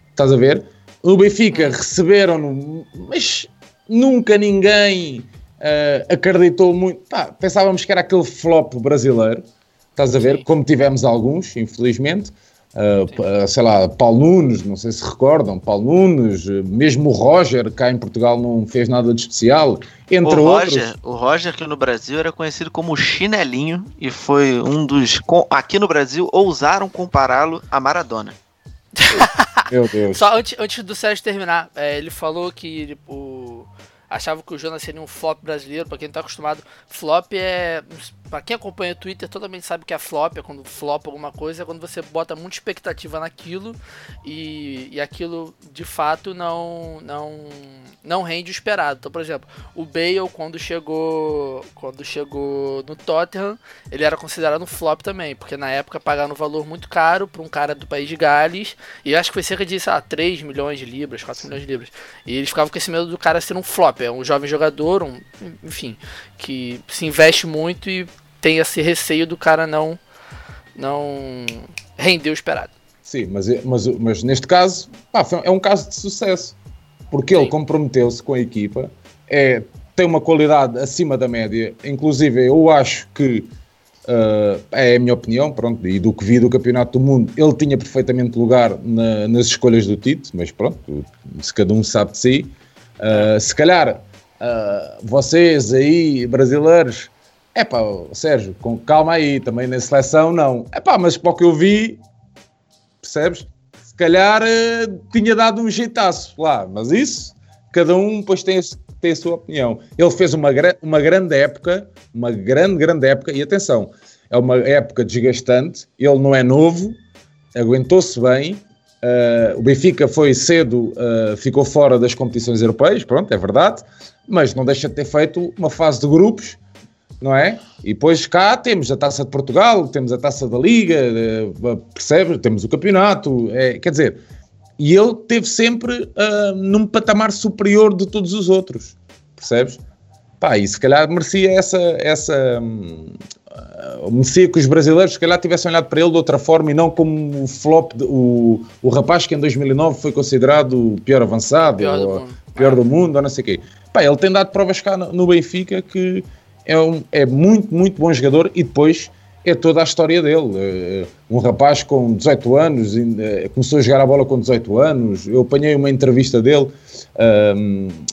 estás a ver? O Benfica receberam-no, mas nunca ninguém uh, acreditou muito. Pá, pensávamos que era aquele flop brasileiro, estás a ver? Como tivemos alguns, infelizmente. Uh, sei lá, Paulo Nunes, não sei se recordam, Paulo Nunes, mesmo o Roger, cá em Portugal não fez nada de especial, entre o outros. Roger, o Roger, que no Brasil era conhecido como Chinelinho e foi um dos. Aqui no Brasil, ousaram compará-lo a Maradona. Meu Deus. Só antes, antes do Sérgio terminar, é, ele falou que o achava que o Jonas seria um flop brasileiro. Para quem não tá acostumado, flop é. Para quem acompanha o Twitter, totalmente sabe que é flop. É quando flop alguma coisa, é quando você bota muita expectativa naquilo e, e aquilo de fato não, não, não rende o esperado. Então, por exemplo, o Bale, quando chegou, quando chegou no Tottenham, ele era considerado um flop também, porque na época pagaram um valor muito caro para um cara do país de Gales, e acho que foi cerca de, sei lá, 3 milhões de libras, 4 milhões de libras. E eles ficavam com esse medo do cara ser um flop é um jovem jogador, um, enfim, que se investe muito e tem esse receio do cara não não render o esperado. Sim, mas, mas, mas neste caso pá, é um caso de sucesso, porque Sim. ele comprometeu-se com a equipa, é, tem uma qualidade acima da média, inclusive eu acho que uh, é a minha opinião, pronto, e do que vi do Campeonato do Mundo, ele tinha perfeitamente lugar na, nas escolhas do Tite, mas pronto, se cada um sabe de si. Uh, se calhar uh, vocês aí, brasileiros, é pá, Sérgio, com calma aí, também na seleção não. É pá, mas para o que eu vi, percebes? Se calhar uh, tinha dado um jeitaço lá, mas isso, cada um depois tem, tem a sua opinião. Ele fez uma, uma grande época, uma grande, grande época, e atenção, é uma época desgastante, ele não é novo, aguentou-se bem, Uh, o Benfica foi cedo, uh, ficou fora das competições europeias, pronto, é verdade, mas não deixa de ter feito uma fase de grupos, não é? E depois cá temos a Taça de Portugal, temos a Taça da Liga, uh, percebes? Temos o campeonato, é, quer dizer, e ele teve sempre num patamar superior de todos os outros, percebes? Pá, e se calhar merecia essa, essa, uh, merecia que os brasileiros se calhar tivessem olhado para ele de outra forma e não como o flop, de, o, o rapaz que em 2009 foi considerado o pior avançado, pior, ou, do, pior do mundo, ou não sei o quê. Pá, ele tem dado provas cá no, no Benfica que é, um, é muito, muito bom jogador e depois é toda a história dele. Uh, um rapaz com 18 anos, uh, começou a jogar a bola com 18 anos. Eu apanhei uma entrevista dele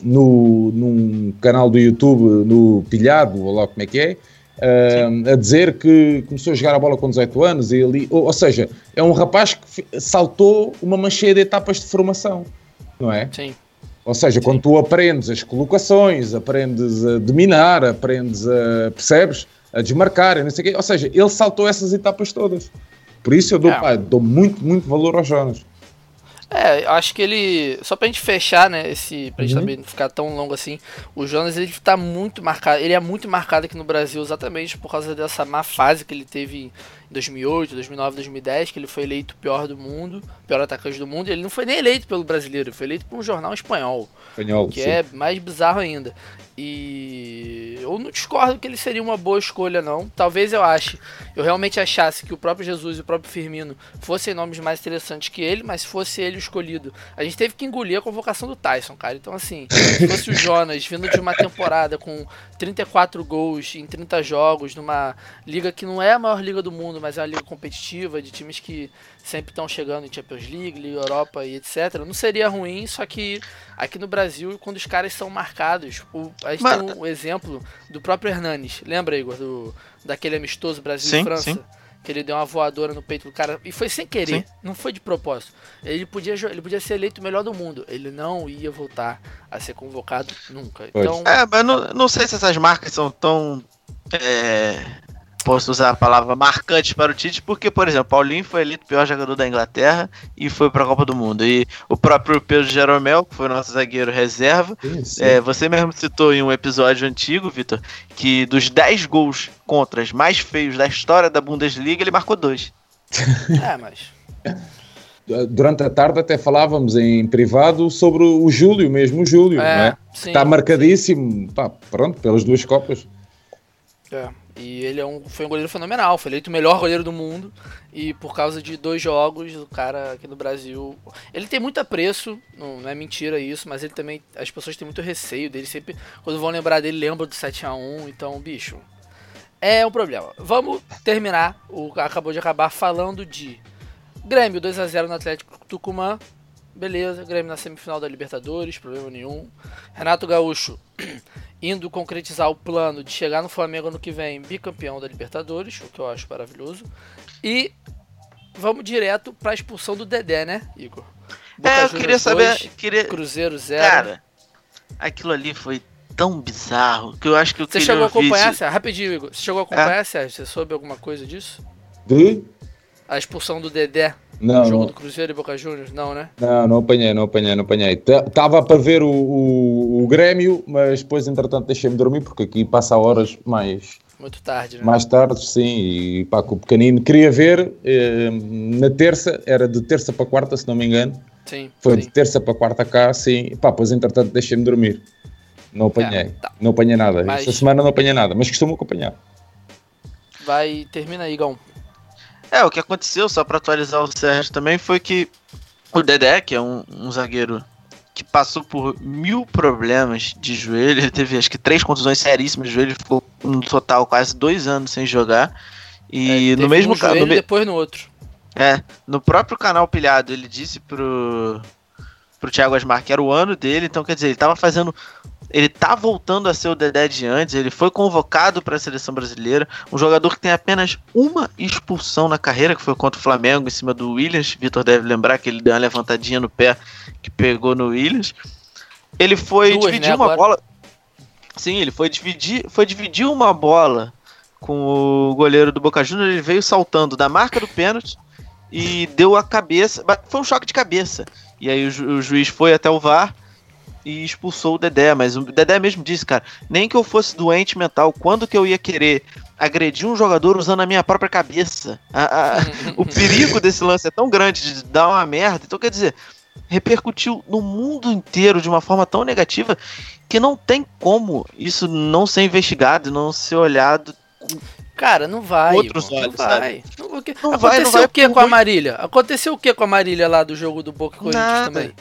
no, num canal do YouTube, no Pilhado, ou lá como é que é, uh, a dizer que começou a jogar a bola com 18 anos e ali, ou, ou seja, é um rapaz que saltou uma mancheia de etapas de formação, não é? Sim. Ou seja, Sim. quando tu aprendes as colocações, aprendes a dominar, aprendes a, percebes, a desmarcar, não sei o quê, ou seja, ele saltou essas etapas todas. Por isso eu dou, é. pá, dou muito, muito valor ao Jonas. É, acho que ele. Só pra gente fechar, né? Esse, pra gente uhum. também não ficar tão longo assim. O Jonas, ele tá muito marcado. Ele é muito marcado aqui no Brasil exatamente por causa dessa má fase que ele teve 2008, 2009, 2010, que ele foi eleito pior do mundo, pior atacante do mundo. Ele não foi nem eleito pelo brasileiro, ele foi eleito por um jornal espanhol. Espanhol, que sim. é mais bizarro ainda. E eu não discordo que ele seria uma boa escolha, não. Talvez eu ache, eu realmente achasse que o próprio Jesus e o próprio Firmino fossem nomes mais interessantes que ele, mas fosse ele o escolhido. A gente teve que engolir a convocação do Tyson, cara. Então, assim, se fosse o Jonas vindo de uma temporada com 34 gols em 30 jogos, numa liga que não é a maior liga do mundo, mas é uma liga competitiva, de times que sempre estão chegando em Champions League, Liga Europa e etc. Não seria ruim, só que aqui no Brasil, quando os caras são marcados, o, a gente Mas... tem um exemplo do próprio Hernanes. Lembra, Igor, do, daquele amistoso Brasil sim, e França? Sim. Que ele deu uma voadora no peito do cara. E foi sem querer, sim. não foi de propósito. Ele podia, ele podia ser eleito o melhor do mundo. Ele não ia voltar a ser convocado nunca. Então... É, mas não, não sei se essas marcas são tão. É posso usar a palavra marcante para o Tite, porque, por exemplo, Paulinho foi eleito o pior jogador da Inglaterra e foi para a Copa do Mundo. E o próprio Pedro Jeromel, que foi nosso zagueiro reserva, é, você mesmo citou em um episódio antigo, Vitor, que dos 10 gols contras mais feios da história da Bundesliga, ele marcou dois. é, mas. Durante a tarde até falávamos em privado sobre o Júlio, mesmo o Júlio, é, não é? Sim, está marcadíssimo, pá, pronto, pelas duas Copas. É, e ele é um, foi um goleiro fenomenal, foi eleito o melhor goleiro do mundo. E por causa de dois jogos, o cara aqui no Brasil. Ele tem muito apreço, não, não é mentira isso, mas ele também. As pessoas têm muito receio dele. Sempre, quando vão lembrar dele, lembram do 7x1. Então, bicho. É um problema. Vamos terminar. O acabou de acabar falando de Grêmio 2x0 no Atlético Tucumã. Beleza, Grêmio na semifinal da Libertadores, problema nenhum. Renato Gaúcho indo concretizar o plano de chegar no Flamengo ano que vem bicampeão da Libertadores, o que eu acho maravilhoso. E vamos direto para a expulsão do Dedé, né, Igor? Boca é, eu queria saber. queria... Cruzeiro 0. Cara, aquilo ali foi tão bizarro que eu acho que eu Você chegou a acompanhar, Sérgio? Rapidinho, Igor. Você chegou a acompanhar, é? Sérgio? Você soube alguma coisa disso? De? A expulsão do Dedé não, jogo não. do Cruzeiro e Boca Juniors, não, né? Não, não apanhei, não apanhei, não apanhei. Estava para ver o, o, o, Grêmio, mas depois, entretanto, deixei-me dormir, porque aqui passa horas mais... Muito tarde, né? Mais tarde, sim, e pá, com o pequenino. Queria ver eh, na terça, era de terça para quarta, se não me engano. Sim. Foi sim. de terça para quarta cá, sim. Pá, depois, entretanto, deixei-me dormir. Não apanhei, é, tá. não apanhei nada. Mas... Esta semana não apanhei nada, mas costumo acompanhar. Vai, termina aí, Gão. É, o que aconteceu, só para atualizar o Sérgio também, foi que o Dedé, que é um, um, zagueiro que passou por mil problemas de joelho, ele teve acho que três contusões seríssimas de joelho, ficou no total quase dois anos sem jogar. E é, no mesmo um joelho, no depois no outro. É, no próprio canal Pilhado, ele disse pro, pro Thiago Asmar que era o ano dele, então quer dizer, ele tava fazendo ele tá voltando a ser o Dedé de antes, ele foi convocado para a seleção brasileira, um jogador que tem apenas uma expulsão na carreira, que foi contra o Flamengo em cima do Williams. Vitor deve lembrar que ele deu uma levantadinha no pé que pegou no Williams. Ele foi Duas, dividir né, uma agora? bola. Sim, ele foi dividir, foi dividir uma bola com o goleiro do Boca Juniors, ele veio saltando da marca do pênalti e deu a cabeça, foi um choque de cabeça. E aí o, ju o juiz foi até o VAR e expulsou o Dedé, mas o Dedé mesmo disse, cara, nem que eu fosse doente mental, quando que eu ia querer agredir um jogador usando a minha própria cabeça? A, a, o perigo desse lance é tão grande de dar uma merda, então quer dizer, repercutiu no mundo inteiro de uma forma tão negativa que não tem como isso não ser investigado, não ser olhado Cara, não vai. Outros olhos, não vai. Não, não Aconteceu vai, o que com a Marília? Aconteceu o que com a Marília lá do jogo do Boca Corinthians também?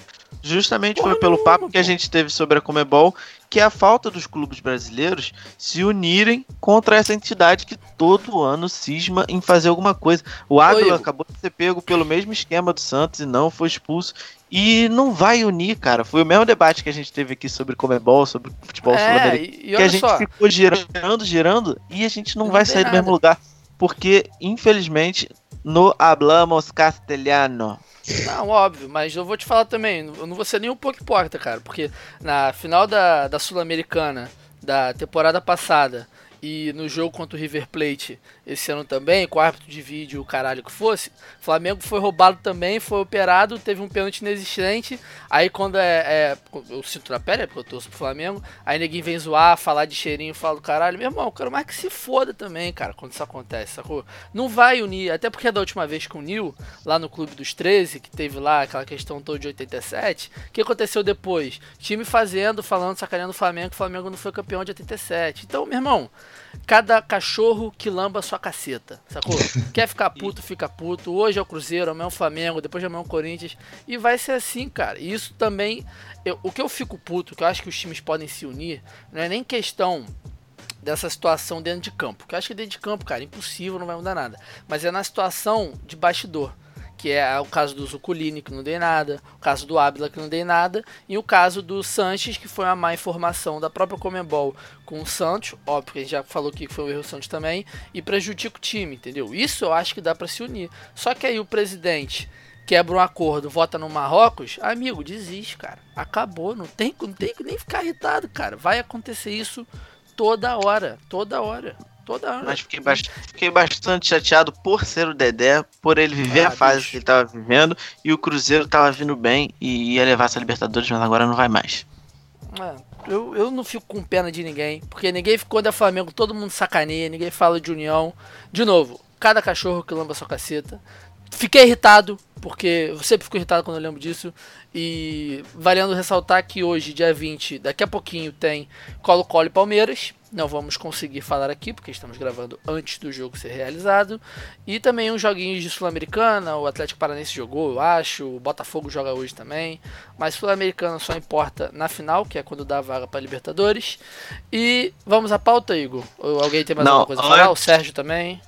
Justamente Porra foi pelo nenhuma, papo que a pô. gente teve sobre a Comebol, que é a falta dos clubes brasileiros se unirem contra essa entidade que todo ano cisma em fazer alguma coisa. O Ávila Igor. acabou de ser pego pelo mesmo esquema do Santos e não foi expulso. E não vai unir, cara. Foi o mesmo debate que a gente teve aqui sobre Comebol, sobre futebol É, sul-americano. Que a gente só, ficou girando, girando e a gente não, Não vai sair do nada. mesmo lugar. Porque, infelizmente, no hablamos castelhano. Não, óbvio, mas eu vou te falar também, eu não vou ser nem um pouco hipócrita, cara, porque na final da, da Sul-Americana da temporada passada e no jogo contra o River Plate esse ano também, com árbitro de vídeo, o caralho que fosse, Flamengo foi roubado também, foi operado, teve um pênalti inexistente, aí quando é, é eu sinto na pele, é porque eu torço pro Flamengo, aí ninguém vem zoar, falar de cheirinho, fala do caralho, meu irmão, eu quero mais que se foda também, cara, quando isso acontece, sacou? Não vai unir, até porque da última vez que uniu, lá no Clube dos 13, que teve lá aquela questão toda de 87, o que aconteceu depois? Time fazendo, falando, sacaneando o Flamengo, o Flamengo não foi campeão de 87. Então, meu irmão, cada cachorro que lamba sua caceta, sacou? Quer ficar puto, fica puto. Hoje é o Cruzeiro, amanhã é o Flamengo, depois amanhã é o Corinthians. E vai ser assim, cara. E isso também. eu- o que eu fico puto, que eu acho que os times podem se unir, não é nem questão dessa situação dentro de campo. Que eu acho que dentro de campo, cara, impossível, não vai mudar nada. Mas é na situação de bastidor. Que é o caso do Zuculini, que não dei nada, o caso do Ábila, que não dei nada, e o caso do Sanches, que foi uma má informação da própria Comembol com o Santos, óbvio que a gente já falou que foi um erro do Santos também, e prejudica o time, entendeu? Isso eu acho que dá pra se unir. Só que aí o presidente quebra um acordo, vota no Marrocos, amigo, desiste, cara. Acabou, não tem, não tem que nem ficar irritado, cara. Vai acontecer isso toda hora, toda hora, toda hora. Mas fiquei, bast- fiquei bastante chateado por ser o Dedé, por ele viver Ah, a fase bicho. que ele tava vivendo, e o Cruzeiro tava vindo bem e ia levar essa Libertadores, mas agora não vai mais. É, eu, eu não fico com pena de ninguém, porque ninguém ficou da Flamengo, todo mundo sacaneia, ninguém fala de união. De novo, cada cachorro que lamba sua caceta. Fiquei irritado, porque eu sempre fico irritado quando eu lembro disso. E valendo ressaltar que hoje, dia 20, daqui a pouquinho, tem Colo-Colo e Palmeiras. Não vamos conseguir falar aqui, porque estamos gravando antes do jogo ser realizado. E também uns joguinhos de Sul-Americana, o Atlético Paranense jogou, eu acho, o Botafogo joga hoje também. Mas Sul-Americana só importa na final, que é quando dá a vaga para Libertadores. E vamos à pauta, Igor? Ou alguém tem mais Não, alguma coisa a falar? O Sérgio também.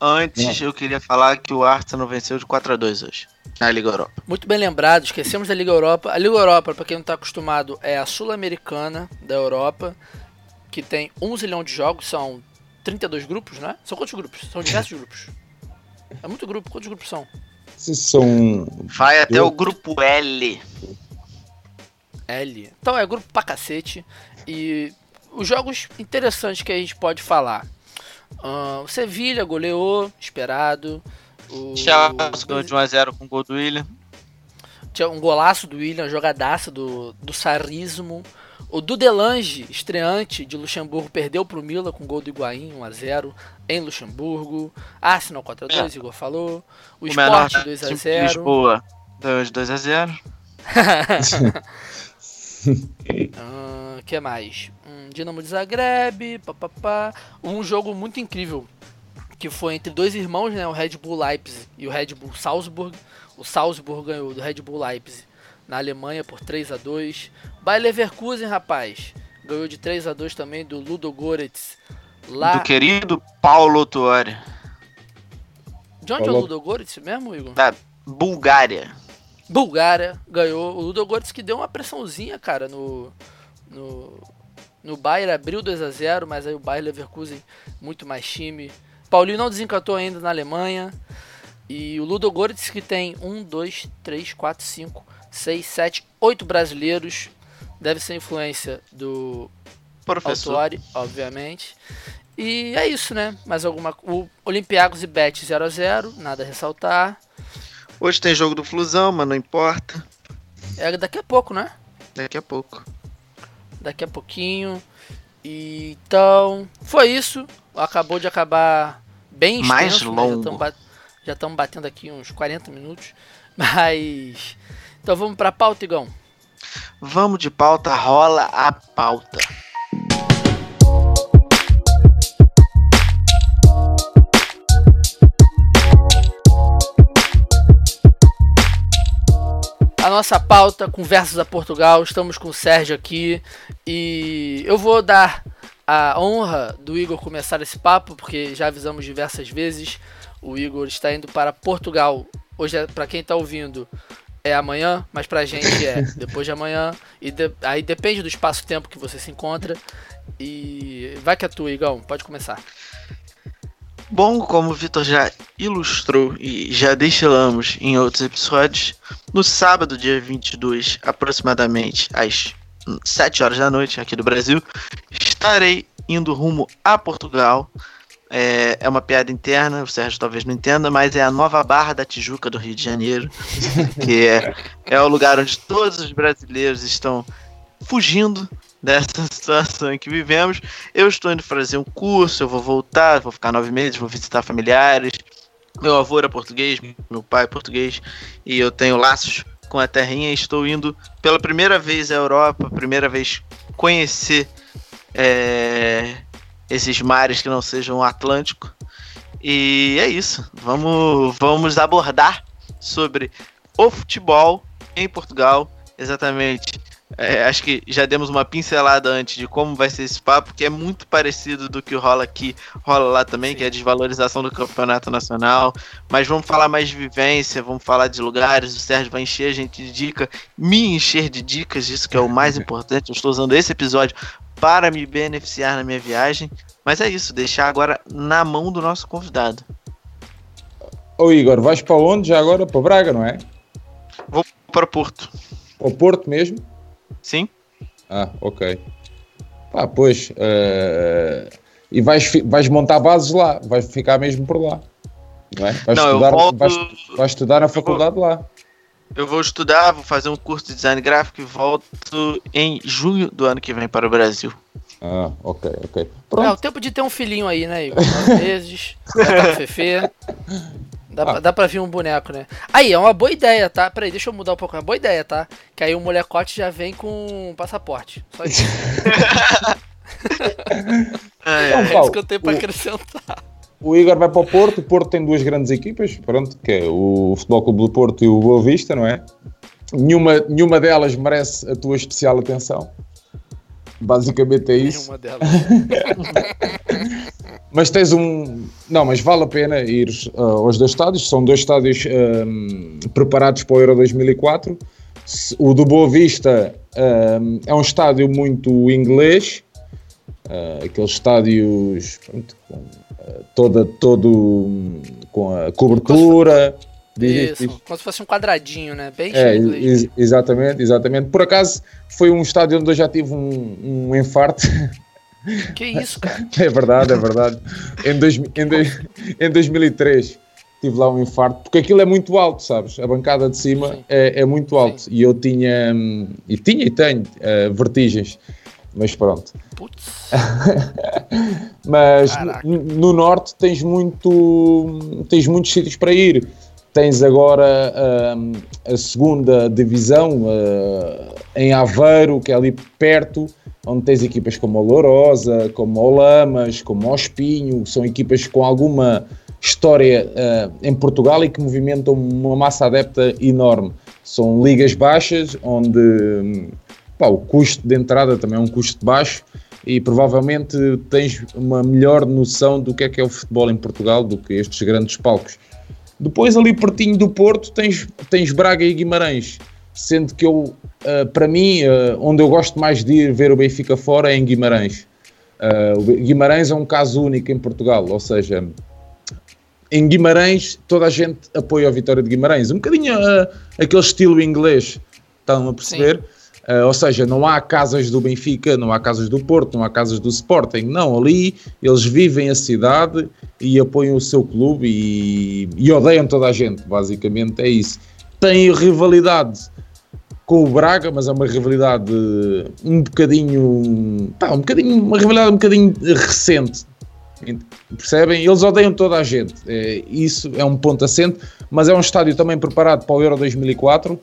Antes, eu queria falar que o Arsenal venceu de 4 a 2 hoje, na Liga Europa. Muito bem lembrado, esquecemos da Liga Europa. A Liga Europa, para quem não está acostumado, é a Sul-Americana da Europa, que tem 1 zilhão de jogos, são 32 grupos, né? São quantos grupos? São diversos grupos. É muito grupo, quantos grupos são? Esses são. Vai até Eu- o grupo L. L. Então é grupo pra cacete. E os jogos interessantes que a gente pode falar. Ah, o Sevilha goleou, esperado. O... Chelsea ganhou de 1 a 0 com o gol do William. Tinha um golaço do William, jogadaça do, do Sarismo. O Dudelange, estreante de Luxemburgo, perdeu pro Milan com gol do Higuaín, 1x0 em Luxemburgo. Arsenal 4x2, Igor falou. O, O Sport time de 2x0. Lisboa ganhou de 2 a 0 O que mais? Um Dinamo de Zagreb, papapá. Um jogo muito incrível que foi entre dois irmãos, né? O Red Bull Leipzig e o Red Bull Salzburg. O Salzburg ganhou do Red Bull Leipzig na Alemanha por 3 a 2 Bayer Leverkusen, rapaz, ganhou de 3 a 2 também do Ludo Goretz. Lá... Do querido Paulo Tuori, De onde é o. Ludo Goretz mesmo, Igor? da Bulgária. Bulgária ganhou. O Ludogorets que deu uma pressãozinha, cara, no. No, no Bayern abriu 2 a 0 mas aí o Bayern Leverkusen muito mais time. Paulinho não desencantou ainda na Alemanha. E o Ludogorets que tem 1, 2, 3, 4, 5, 6, 7, 8 brasileiros. Deve ser influência do Professor. Autuori, obviamente. E é isso, né? Mais alguma. O Olympiacos e Bet 0 a 0 nada a ressaltar. Hoje tem jogo do Flusão, mas não importa. É daqui a pouco, né? Daqui a pouco. daqui a pouquinho. E, então, foi isso. Acabou de acabar bem extenso. Mais longo. Já estamos batendo aqui uns 40 minutos. Mas. Então vamos pra pauta, Igão. Vamos de pauta, rola a pauta. a nossa pauta Conversas a Portugal. Estamos com o Sérgio aqui e eu vou dar a honra do Igor começar esse papo, porque já avisamos diversas vezes. O Igor está indo para Portugal. Hoje, é, para quem está ouvindo, é amanhã, mas pra gente é depois de amanhã. E de, aí depende do espaço-tempo que você se encontra. E vai que é tu, Igão, pode começar. Bom, como o Vitor já ilustrou e já destilamos em outros episódios, no sábado, dia 22, aproximadamente às 7 horas da noite aqui do Brasil, estarei indo rumo a Portugal. É, é uma piada interna, o Sérgio talvez não entenda, mas é a nova Barra da Tijuca do Rio de Janeiro, que é, é o lugar onde todos os brasileiros estão fugindo dessa situação em que vivemos. Eu estou indo fazer um curso, eu vou voltar, vou ficar nove meses, vou visitar familiares. Meu avô era português, meu pai é português, e eu tenho laços com a terrinha. Estou indo pela primeira vez à Europa, primeira vez conhecer é, esses mares que não sejam o Atlântico. E é isso. Vamos, vamos abordar sobre o futebol em Portugal, exatamente é, acho que já demos uma pincelada antes de como vai ser esse papo, que é muito parecido do que rola aqui, rola lá também, que é a desvalorização do campeonato nacional. Mas vamos falar mais de vivência, vamos falar de lugares. O Sérgio vai encher a gente de dica, me encher de dicas, isso que é o mais importante. Eu estou usando esse episódio para me beneficiar na minha viagem. Mas é isso, deixar agora na mão do nosso convidado. Ô Igor, vais para onde já agora? Para Braga, não é? Vou para Porto. Para o Porto mesmo? Sim. Ah, ok. Pá, pois. Uh, e vais, vais montar bases lá, vais ficar mesmo por lá. Não é? Vais, não, estudar, volto... vais, vais, estudar na faculdade vou... lá. Eu vou estudar, vou fazer um curso de design gráfico e volto em junho do ano que vem para o Brasil. Ah, ok, ok. Pronto. É o tempo de ter um filhinho aí, né, Igor? Meses, tá Fefe. Dá, ah. dá pra vir um boneco, né? Aí, é uma boa ideia, tá? Peraí, deixa eu mudar um pouco. É uma boa ideia, tá? Que aí o molecote já vem com um passaporte. Só isso. é, é, é isso que eu tenho pra o, acrescentar. O Igor vai para o Porto. O Porto tem duas grandes equipas, pronto, que é o Futebol Clube do Porto e o Boa Vista, não é? Nenhuma, nenhuma delas merece a tua especial atenção. Basicamente é isso. Nenhuma delas. mas tens um. Não, mas vale a pena ir uh, aos dois estádios. São dois estádios um, preparados para o Euro 2004. O do Boa Vista um, é um estádio muito inglês. Uh, aqueles estádios pronto, com uh, toda, todo com a cobertura. Isso, como se fosse um quadradinho, né? Bem é, ex exatamente, exatamente. Por acaso foi um estádio onde eu já tive um, um infarto. Que isso, cara? É verdade, é verdade. Em, dois, em, dois, em 2003 tive lá um infarto, porque aquilo é muito alto, sabes? A bancada de cima é, é, muito alto. Sim. E eu tinha, e tinha e tenho uh, vertigens. Mas pronto. Putz. Mas no norte tens muito tens muitos sítios para ir. Tens agora uh, a segunda divisão uh, em Aveiro, que é ali perto, onde tens equipas como a Lourosa, como o Lamas, como o Espinho, são equipas com alguma história uh, em Portugal e que movimentam uma massa adepta enorme. São ligas baixas, onde pá, o custo de entrada também é um custo baixo e provavelmente tens uma melhor noção do que é que é o futebol em Portugal do que estes grandes palcos. Depois, ali pertinho do Porto, tens, tens Braga e Guimarães. Sendo que eu, uh, para mim, uh, onde eu gosto mais de ir ver o Benfica fora é em Guimarães. Uh, Guimarães é um caso único em Portugal, ou seja, em Guimarães toda a gente apoia a vitória de Guimarães. Um bocadinho aquele estilo inglês, estão a perceber? Sim. Uh, ou seja, não há casas do Benfica, não há casas do Porto, não há casas do Sporting. Não, ali eles vivem a cidade e apoiam o seu clube e, e odeiam toda a gente, basicamente é isso. Tem rivalidade com o Braga, mas é uma rivalidade um bocadinho, pá, um bocadinho, uma rivalidade um bocadinho recente. Percebem? Eles odeiam toda a gente. É, isso é um ponto assente, mas é um estádio também preparado para o Euro 2004.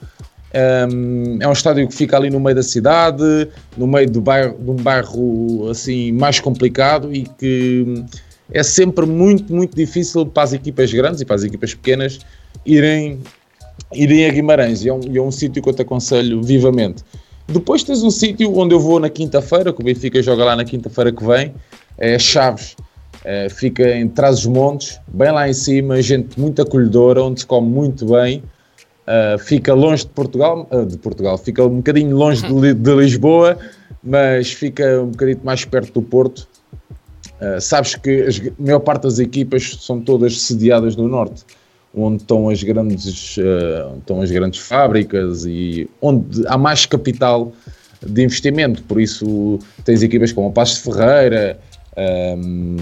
É um estádio que fica ali no meio da cidade, no meio do bairro, de um bairro assim mais complicado e que é sempre muito, muito difícil para as equipas grandes e para as equipas pequenas irem irem a Guimarães, e é um, é um sítio que eu te aconselho vivamente. Depois tens um sítio onde eu vou na quinta-feira, que o Benfica joga lá na quinta-feira que vem, é Chaves. É, fica em Trás-os-Montes, bem lá em cima, gente muito acolhedora, onde se come muito bem. Uh, fica longe de Portugal, uh, de Portugal, fica um bocadinho longe de, de, Lisboa, mas fica um bocadinho mais perto do Porto. Uh, sabes que as, a maior parte das equipas são todas sediadas no Norte onde estão as grandes, estão as grandes fábricas e onde há mais capital de investimento. Por isso tens equipas como a Paz de Ferreira um,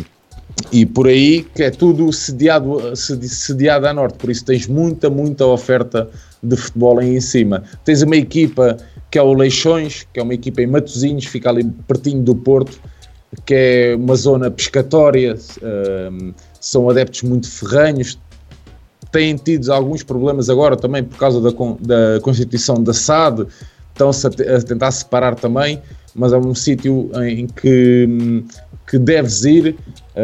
e por aí que é tudo sediado, sediado a norte. Por isso tens muita, muita oferta de futebol aí em cima. Tens uma equipa que é o Leixões, que é uma equipa em Matosinhos, fica ali pertinho do Porto, que é uma zona pescatória, um, são adeptos muito ferranhos, têm tido alguns problemas agora também por causa da, da constituição da SAD, estão-se a, a, tentar separar também, mas é um sítio em que, que deves ir.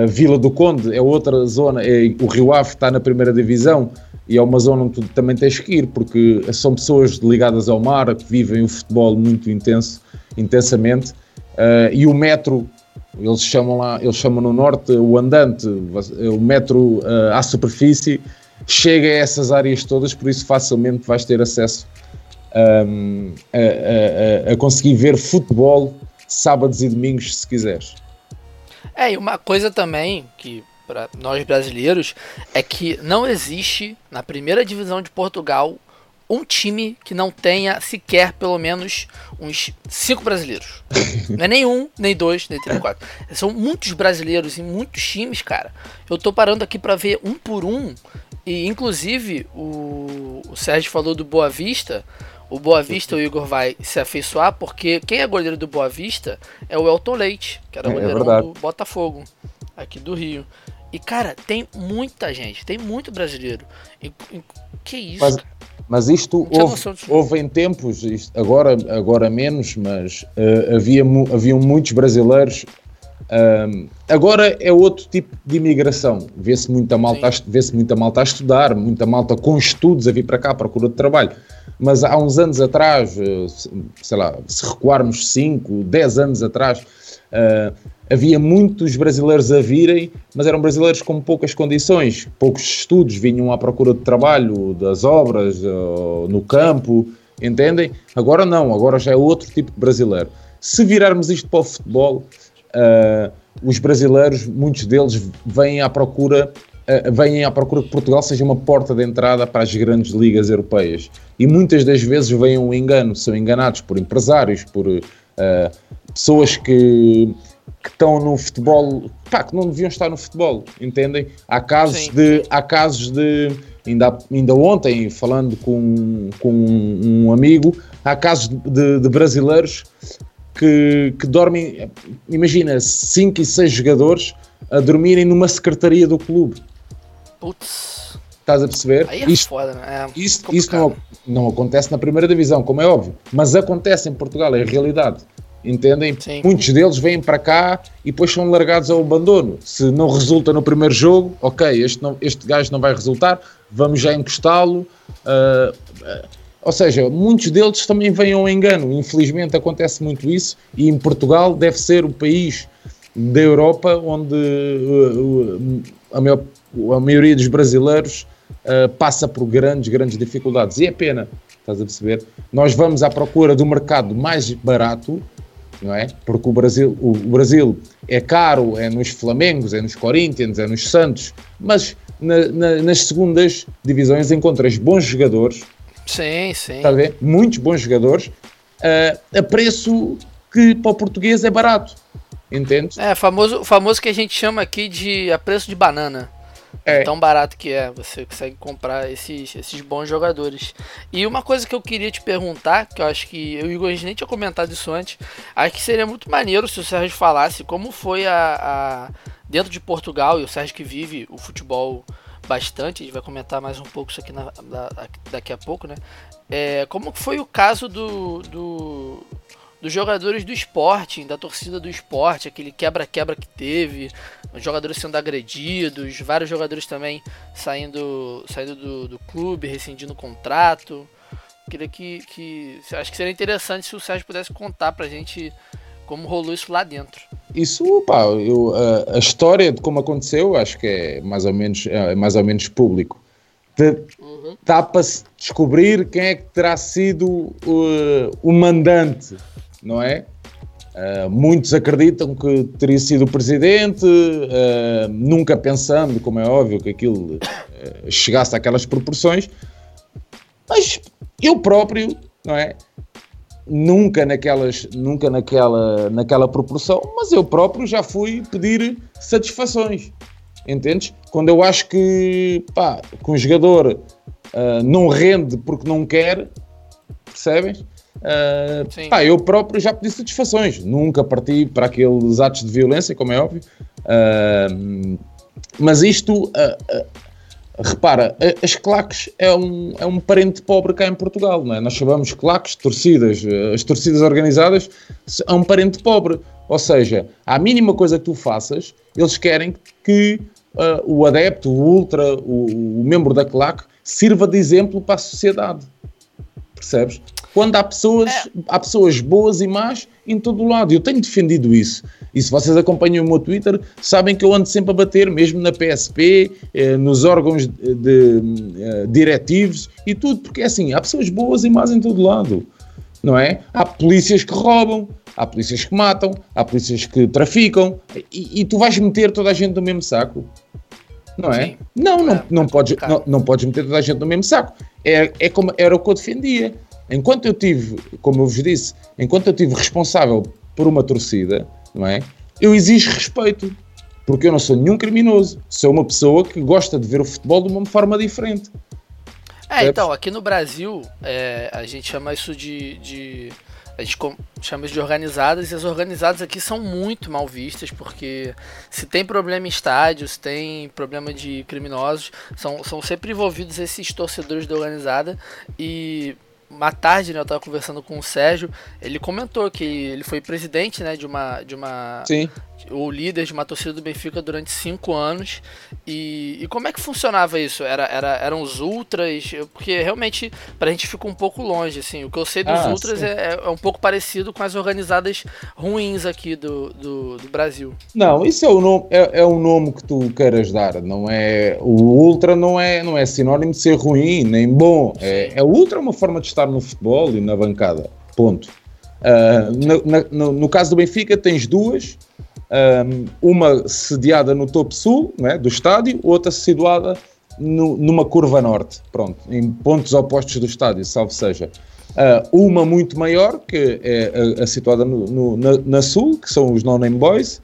A Vila do Conde é outra zona, é, o Rio Ave está na primeira divisão e é uma zona onde tu também tens que ir, porque são pessoas ligadas ao mar, que vivem o futebol muito intenso, intensamente, uh, e o metro eles chamam lá, eles chamam no norte o andante, o metro uh, à superfície, chega a essas áreas todas, por isso facilmente vais ter acesso um, a, a, a, conseguir ver futebol sábados e domingos se quiseres. É, e uma coisa também que para nós brasileiros é que não existe na primeira divisão de Portugal um time que não tenha sequer pelo menos uns cinco brasileiros. não é nem um, nem dois, nem três, quatro. São muitos brasileiros em muitos times, cara. Eu tô parando aqui para ver um por um e inclusive o, o Sérgio falou do Boa Vista. O Boa Vista, o Igor vai se afeiçoar, porque quem é goleiro do Boa Vista é o Elton Leite, que era é, goleiro é do Botafogo, aqui do Rio. E, cara, tem muita gente, tem muito brasileiro. E, e, que isso, mas, mas isto houve, houve, em tempos, isto, agora, agora menos, mas uh, havia, haviam muitos brasileiros um, agora é outro tipo de imigração. Vê-se muita, malta vê muita malta a estudar, muita malta com estudos a vir para cá à procura de trabalho. Mas há uns anos atrás, eh, sei lá, se recuarmos 5, 10 anos atrás, uh, havia muitos brasileiros a virem, mas eram brasileiros com poucas condições, poucos estudos, vinham à procura de trabalho, das obras, uh, no campo, entendem? Agora não, agora já é outro tipo de brasileiro. Se virarmos isto para o futebol, uh, os brasileiros, muitos deles, vêm à procura uh, vêm à procura que Portugal seja uma porta de entrada para as grandes ligas europeias. E muitas das vezes vêm um engano, são enganados por empresários, por uh, pessoas que, que estão no futebol, pá, que não deviam estar no futebol, entendem? Há casos Sim. de. Há casos de ainda, ainda ontem, falando com, com um amigo, há casos de, de brasileiros que, que dormem, imagina, 5 e 6 jogadores a dormirem numa secretaria do clube. Putz. Estás a perceber? Aí é isto, foda, é isto, isto não, não acontece na primeira divisão, como é óbvio, mas acontece em Portugal, é a realidade. Entendem? Sim. Muitos deles vêm para cá e depois são largados ao abandono. Se não resulta no primeiro jogo, ok, este, não, este gajo não vai resultar, vamos já encostá-lo. Uh, uh, ou seja, muitos deles também vêm ao engano. Infelizmente acontece muito isso e em Portugal deve ser o país da Europa onde uh, a, maior, a, maioria dos brasileiros uh, passa por grandes, grandes dificuldades. E é pena, estás a perceber? Nós vamos à procura do mercado mais barato, não é? Porque o Brasil, o, o Brasil é caro, é nos Flamengos, é nos Corinthians, é nos Santos, mas na, na, nas segundas divisões encontras bons jogadores Sim, sim. Está a ver? Muitos bons jogadores uh, a preço que para o português é barato. Entende? É, famoso, famoso que a gente chama aqui de a preço de banana. É. Tão barato que é, você consegue comprar esses, esses bons jogadores. E uma coisa que eu queria te perguntar, que eu acho que eu e o Igor nem tinha comentado isso antes, acho que seria muito maneiro se o Sérgio falasse como foi a, a dentro de Portugal, e o Sérgio que vive o futebol bastante, a gente vai comentar mais um pouco isso aqui na, daqui a pouco, né? É, como foi o caso do, do, dos jogadores do esporte, da torcida do esporte, aquele quebra-quebra que teve, os jogadores sendo agredidos, vários jogadores também saindo, saindo do, do clube, rescindindo o contrato. Queria que, que. Acho que seria interessante se o Sérgio pudesse contar pra gente como rolou isso lá dentro. Isso, pá, eu, a, a, história de como aconteceu, acho que é mais ou menos, é mais ou menos público. Está uhum. para se descobrir quem é que terá sido uh, o mandante, não é? Uh, muitos acreditam que teria sido o presidente, uh, nunca pensando, como é óbvio, que aquilo uh, chegasse àquelas proporções, mas eu próprio, não é? nunca naquelas, nunca naquela, naquela proporção, mas eu próprio já fui pedir satisfações, entendes? Quando eu acho que, pá, que um jogador não rende porque não quer, percebem? Uh, pá, eu próprio já pedi satisfações, nunca parti para aqueles atos de violência, como é óbvio, uh, mas isto Repara, as claques é um, é um parente pobre cá em Portugal, não é? Nós chamamos claques, torcidas, as torcidas organizadas é um parente pobre. Ou seja, a mínima coisa que tu faças, eles querem que uh, o adepto, o ultra, o, o membro da claque, sirva de exemplo para a sociedade. Percebes? Quando há pessoas, é. há pessoas boas e más em todo o lado. Eu tenho defendido isso. E se vocês acompanham o meu Twitter, sabem que eu ando sempre a bater, mesmo na PSP, eh, nos órgãos de, de, eh, diretivos e tudo, porque é assim, há pessoas boas e más em todo lado, não é? Há polícias que roubam, há polícias que matam, há polícias que traficam, e, e tu vais meter toda a gente no mesmo saco? Não é? Sim. Não, não, é, não, podes, não, não podes meter toda a gente no mesmo saco. É, é como era o que eu defendia. Enquanto eu tive, como eu vos disse, enquanto eu tive responsável por uma torcida, não é? Eu exijo respeito, porque eu não sou nenhum criminoso, sou uma pessoa que gosta de ver o futebol de uma forma diferente. É, então, aqui no Brasil, é, a gente chama isso de, de a gente chama isso de organizadas, e as organizadas aqui são muito mal vistas, porque se tem problema em estádios, se tem problema de criminosos, são, são sempre envolvidos esses torcedores da organizada, e uma tarde, né, eu estava conversando com o Sérgio, ele comentou que ele foi presidente, né, de uma de uma Sim o líder de uma torcida do Benfica durante cinco anos. E, e como é que funcionava isso? Era, era, eram os ultras? Porque realmente pra gente fica um pouco longe, assim. O que eu sei dos ah, ultras é, é, um pouco parecido com as organizadas ruins aqui do, do, do Brasil. Não, isso é o nome, é, é o nome que tu queiras dar. Não é, o ultra não é, não é sinónimo de ser ruim, nem bom. É, é ultra uma forma de estar no futebol e na bancada. Ponto. Uh, no, no, no, caso do Benfica, tens duas um, uma sediada no topo sul né, do estádio, outra situada no, numa curva norte, pronto, em pontos opostos do estádio, salvo seja. Uh, uma muito maior, que é a, a situada no, no, na, na, sul, que são os No-Name Boys,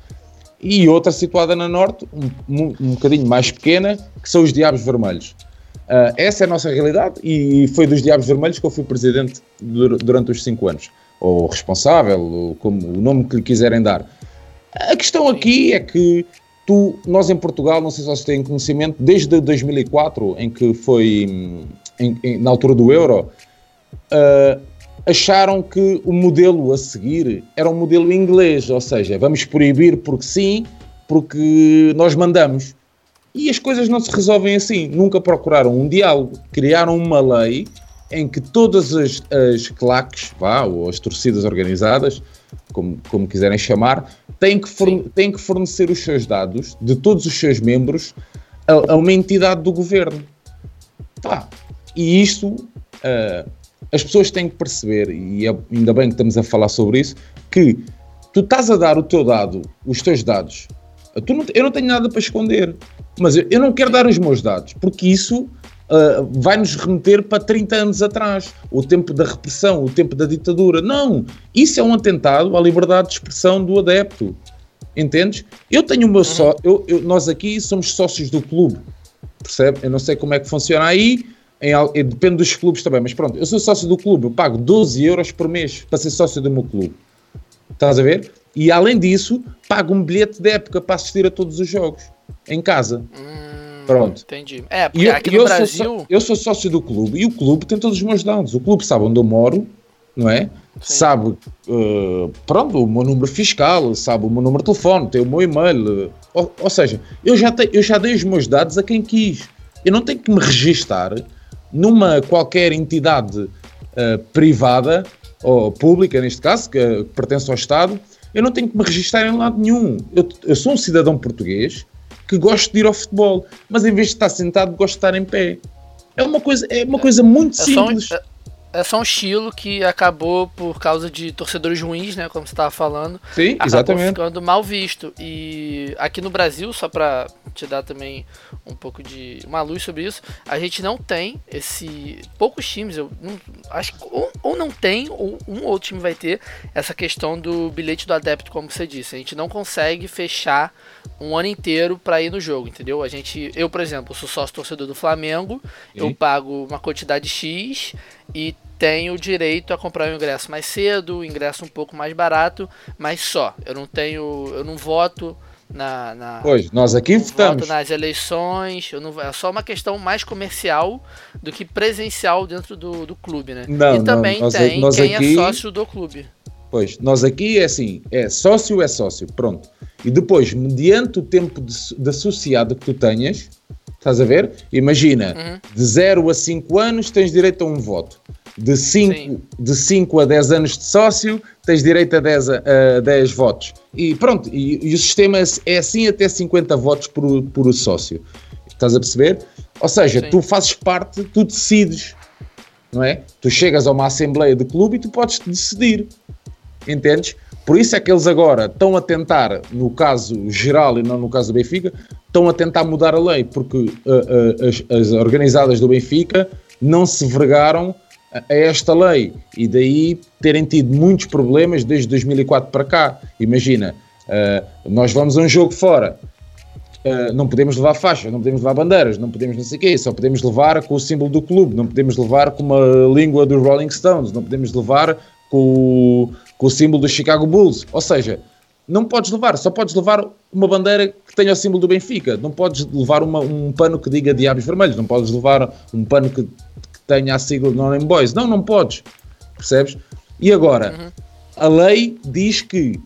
e outra situada na norte, um, um, um bocadinho mais pequena, que são os Diabos Vermelhos. Uh, essa é a nossa realidade e foi dos Diabos Vermelhos que eu fui presidente durante os cinco anos, ou responsável, ou como o nome que lhe quiserem dar. A questão aqui é que tu, nós em Portugal, não sei se vocês têm conhecimento, desde 2004, em que foi em, em, na altura do euro, uh, acharam que o modelo a seguir era um modelo inglês, ou seja, vamos proibir porque sim, porque nós mandamos. E as coisas não se resolvem assim. Nunca procuraram um diálogo. Criaram uma lei em que todas as, as claques, vá, ou as torcidas organizadas, como, como quiserem chamar, têm que, têm que fornecer os seus dados de todos os seus membros a, a uma entidade do governo. Tá. E isto uh, as pessoas têm que perceber, e é, ainda bem que estamos a falar sobre isso, que tu estás a dar o teu dado, os teus dados. Não, eu não tenho nada para esconder, mas eu, eu não quero dar os meus dados, porque isso uh, vai nos remeter para 30 anos atrás, o tempo da repressão, o tempo da ditadura. Não, isso é um atentado à liberdade de expressão do adepto. Entendes? Eu tenho o meu só, eu, eu, nós aqui somos sócios do clube, percebe? Eu não sei como é que funciona aí, em, depende dos clubes também, mas pronto, eu sou sócio do clube, eu pago 12 euros por mês para ser sócio do meu clube. Estás a ver? E além disso, pago um bilhete de época para assistir a todos os jogos em casa. Hum. Pronto. Entendi. É, porque eu, aqui no eu Brasil. Sou, eu sou sócio do clube e o clube tem todos os meus dados. O clube sabe onde eu moro, não é? Sim. Sabe, uh, pronto, o meu número fiscal, sabe o meu número de telefone, tem o meu e-mail. Ou, ou seja, eu já, te, eu já dei os meus dados a quem quis. Eu não tenho que me registar numa qualquer entidade uh, privada ou pública, neste caso, que, que, pertence ao Estado. Eu não tenho que me registrar em lado nenhum. Eu, eu sou um cidadão português que gosto de ir ao futebol, mas em vez de estar sentado, gosto de estar em pé. É uma coisa, é uma coisa muito é simples. Só, é só um estilo que acabou por causa de torcedores ruins, né? Como você estava falando. Sim, acabou exatamente. ficando mal visto. E aqui no Brasil, só para te dar também um pouco de uma luz sobre isso, a gente não tem esse. Poucos times, eu não, acho que ou, ou não tem, ou um outro time vai ter essa questão do bilhete do adepto, como você disse. A gente não consegue fechar um ano inteiro para ir no jogo, entendeu? A gente, eu, por exemplo, sou sócio torcedor do Flamengo, eu pago uma quantidade X e tenho o direito a comprar o ingresso mais cedo, o ingresso um pouco mais barato, mas só. Eu não tenho, eu não voto na, na pois, nós aqui votamos. nas eleições, eu não, é só uma questão mais comercial do que presencial dentro do, do clube, né? Não, e também não, nós, tem nós quem é aqui... é sócio do clube. Pois, nós aqui é assim, é sócio é sócio, pronto. E depois, mediante o tempo de, de associado que tu tenhas, estás a ver? Imagina, uhum. de 0 a 5 anos tens direito a um voto. De 5 de cinco a 10 anos de sócio, tens direito a 10, a, a 10 votos. E pronto, e, e, o sistema é assim até 50 votos por, por sócio. Estás a perceber? Ou seja, Sim. tu fazes parte, tu decides, não é? Tu chegas a uma assembleia de clube e tu podes decidir. Entendes? Por isso é que eles agora estão a tentar, no caso geral e não no caso do Benfica, estão a tentar mudar a lei, porque uh, uh, as, as, organizadas do Benfica não se vergaram a esta lei e daí terem tido muitos problemas desde 2004 para cá. Imagina, uh, nós vamos a um jogo fora, Uh, não podemos levar faixas, não podemos levar bandeiras, não podemos não sei o quê, só podemos levar com o símbolo do clube, não podemos levar com uma língua dos Rolling Stones, não podemos levar com, com o símbolo do Chicago Bulls. Ou seja, não podes levar, só podes levar uma bandeira que tenha o símbolo do Benfica. Não podes levar uma, um pano que diga Diabos Vermelhos, não podes levar um pano que tenha a sigla do Non Boys. Não, não podes. Percebes? E agora, uhum. a lei diz que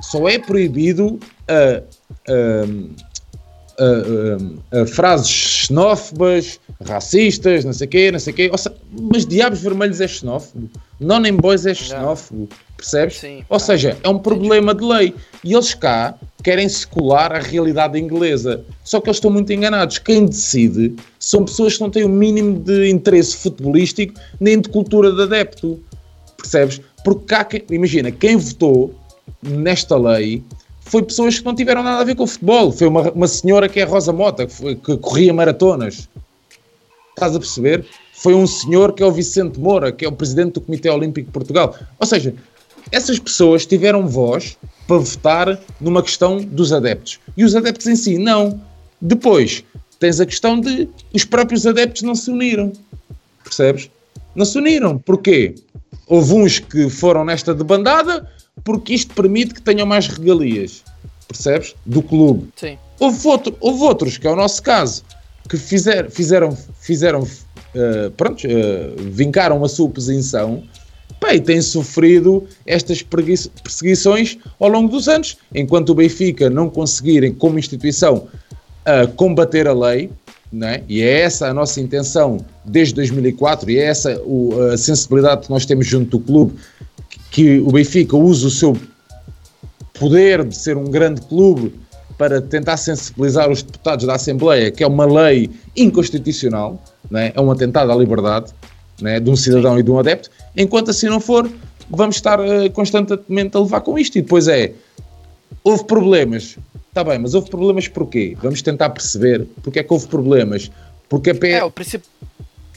só é proibido a, a, a, a frases xenófobas, racistas, não sei o quê, não sei o quê. Seja, mas Diabos Vermelhos é xenófobo. Non em Boys é xenófobo. Percebes? Sim, Ou seja, é um problema de lei. E eles cá querem secular a realidade inglesa. Só que eles estão muito enganados. Quem decide são pessoas que não têm o mínimo de interesse futebolístico nem de cultura de adepto. Percebes? Porque cá, imagina, quem votou nesta lei foi pessoas que não tiveram nada a ver com o futebol. Foi uma, uma senhora que é Rosa Mota, que, foi, que corria maratonas. Estás a perceber? Foi um senhor que é o Vicente Moura, que é o presidente do Comitê Olímpico de Portugal. Ou seja, essas pessoas tiveram voz para votar numa questão dos adeptos. E os adeptos em si, não. Depois, tens a questão de os próprios adeptos não se uniram. Percebes? Não se uniram. Porquê? Houve uns que foram nesta debandada porque isto permite que tenham mais regalias. Percebes? Do clube. Sim. Houve, outro, houve outros, que é o nosso caso, que fizer, fizeram, fizeram uh, pronto, uh, vincaram a sua posição pá, e têm sofrido estas perseguições ao longo dos anos, enquanto o Benfica não conseguirem, como instituição, uh, combater a lei, é? e é essa a nossa intenção desde 2004, e é essa o, a sensibilidade que nós temos junto do clube, que, o Benfica use o seu poder de ser um grande clube para tentar sensibilizar os deputados da Assembleia, que é uma lei inconstitucional, é? é um atentado à liberdade é? de um cidadão e de um adepto. Enquanto assim não for, vamos estar uh, constantemente a levar com isto. E depois é, houve problemas, está bem, mas houve problemas porquê? Vamos tentar perceber porque é que houve problemas. Porque a. É, o principal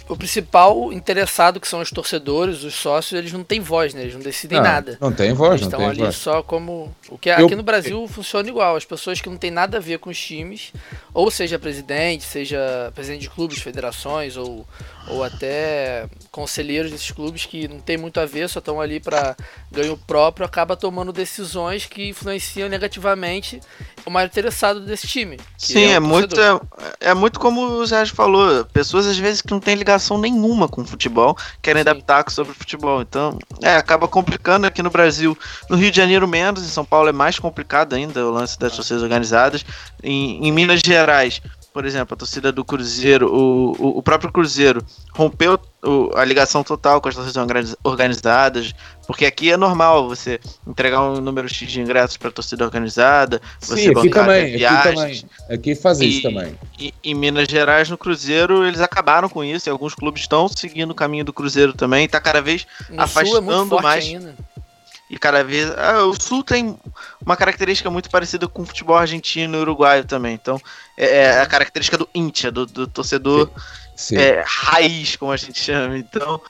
o principal interessado, que são os torcedores, os sócios, eles não têm voz, né? Eles não decidem não, nada. Não tem voz, eles não estão tem ali voz. só como. O que aqui no Brasil funciona igual. As pessoas que não têm nada a ver com os times, ou seja presidente, seja presidente de clubes, federações, ou, ou até conselheiros desses clubes que não tem muito a ver, só estão ali para ganho próprio, acaba tomando decisões que influenciam negativamente o mais interessado desse time. Sim, é, é muito é, é, muito como o Sérgio falou. Pessoas às vezes que não têm ligação nenhuma com futebol querem Sim. adaptar sobre futebol. Então, é, acaba complicando aqui no Brasil. No Rio de Janeiro menos, em São Paulo é mais complicado ainda o lance das torcidas organizadas. Em, em Minas Gerais, por exemplo, a torcida do Cruzeiro, o, o, o próprio Cruzeiro rompeu o, a ligação total com as torcidas organizadas, porque aqui é normal você entregar um número X de ingressos para a torcida organizada, você Sim, aqui também, viagens. Aqui, também. aqui faz isso também. E, em Minas Gerais, no Cruzeiro, eles acabaram com isso, e alguns clubes estão seguindo o caminho do Cruzeiro também, está cada vez no afastando é mais. Ainda. E cada vez. Ah, o Sul tem uma característica muito parecida com o futebol argentino e uruguaio também. Então, é, é a característica do íntia, do, do torcedor Sim. Sim. É, raiz, como a gente chama. Então.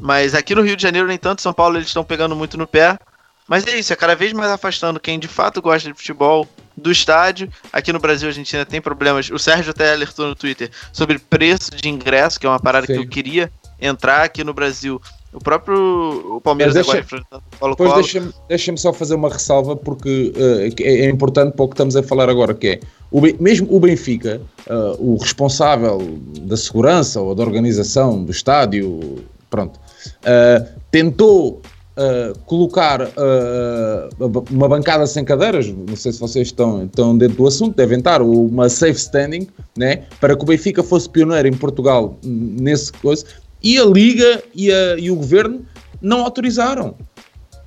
Mas aqui no Rio de Janeiro, nem tanto, São Paulo, eles estão pegando muito no pé. Mas é isso, é cada vez mais afastando quem de fato gosta de futebol do estádio. Aqui no Brasil a gente ainda tem problemas. O Sérgio até alertou no Twitter sobre preço de ingresso, que é uma parada Sim. que eu queria entrar aqui no Brasil. O próprio o Palmeiras deixa, agora enfrentando o Colo Colo. Deixa-me deixa só fazer uma ressalva, porque uh, é, importante para o que estamos a falar agora, que é o, mesmo o Benfica, uh, o responsável da segurança ou da organização do estádio, pronto, uh, tentou Uh, colocar uh, uma bancada sem cadeiras, não sei se vocês estão, estão dentro do assunto, devem estar, uma safe standing, né, para que o Benfica fosse pioneiro em Portugal nesse coisa, e a Liga e, a, e o Governo não autorizaram.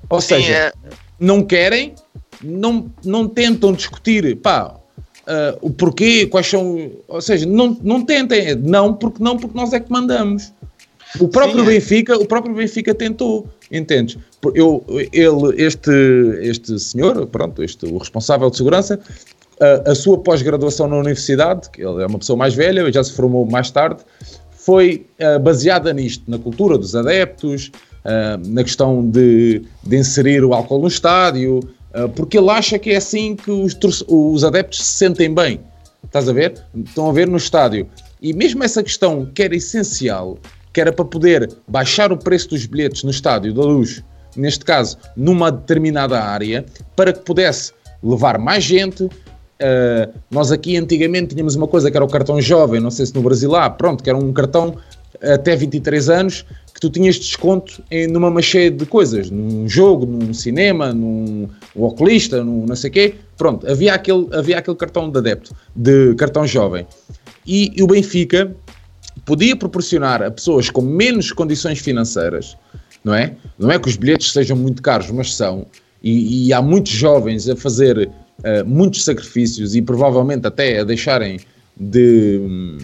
Ou Sim, seja, é... não querem, não, não tentam discutir, pá, uh, o porquê, quais são. Ou seja, não, não tentem, não porque não, porque nós é que mandamos. O próprio Sim, é. Benfica, o próprio Benfica tentou, entendes? Eu, ele, este, este senhor, pronto, este, o responsável de segurança, a, a sua pós-graduação na universidade, que ele é uma pessoa mais velha, já se formou mais tarde, foi uh, baseada nisto, na cultura dos adeptos, uh, na questão de, de, inserir o álcool no estádio, uh, porque ele acha que é assim que os, os adeptos se sentem bem. Estás a ver? Estão a ver no estádio. E mesmo essa questão que era essencial, que era para poder baixar o preço dos bilhetes no estádio da luz, neste caso, numa determinada área, para que pudesse levar mais gente, Uh, nós aqui antigamente tínhamos uma coisa que era o cartão jovem, não sei se no Brasil há, pronto, que era um cartão até 23 anos que tu tinhas desconto em, numa macheia de coisas, num jogo, num cinema, num oculista, num não sei quê. Pronto, havia aquele, havia aquele cartão de adepto, de cartão jovem. E, e o Benfica podia proporcionar a pessoas com menos condições financeiras, não é? Não é que os bilhetes sejam muito caros, mas são. E, e há muitos jovens a fazer uh, muitos sacrifícios e provavelmente até a deixarem de.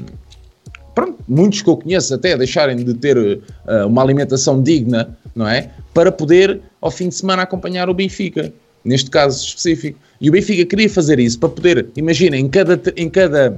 Pronto, muitos que eu conheço até a deixarem de ter uh, uma alimentação digna, não é? Para poder, ao fim de semana, acompanhar o Benfica, neste caso específico. E o Benfica queria fazer isso para poder, imagina, em cada, em cada,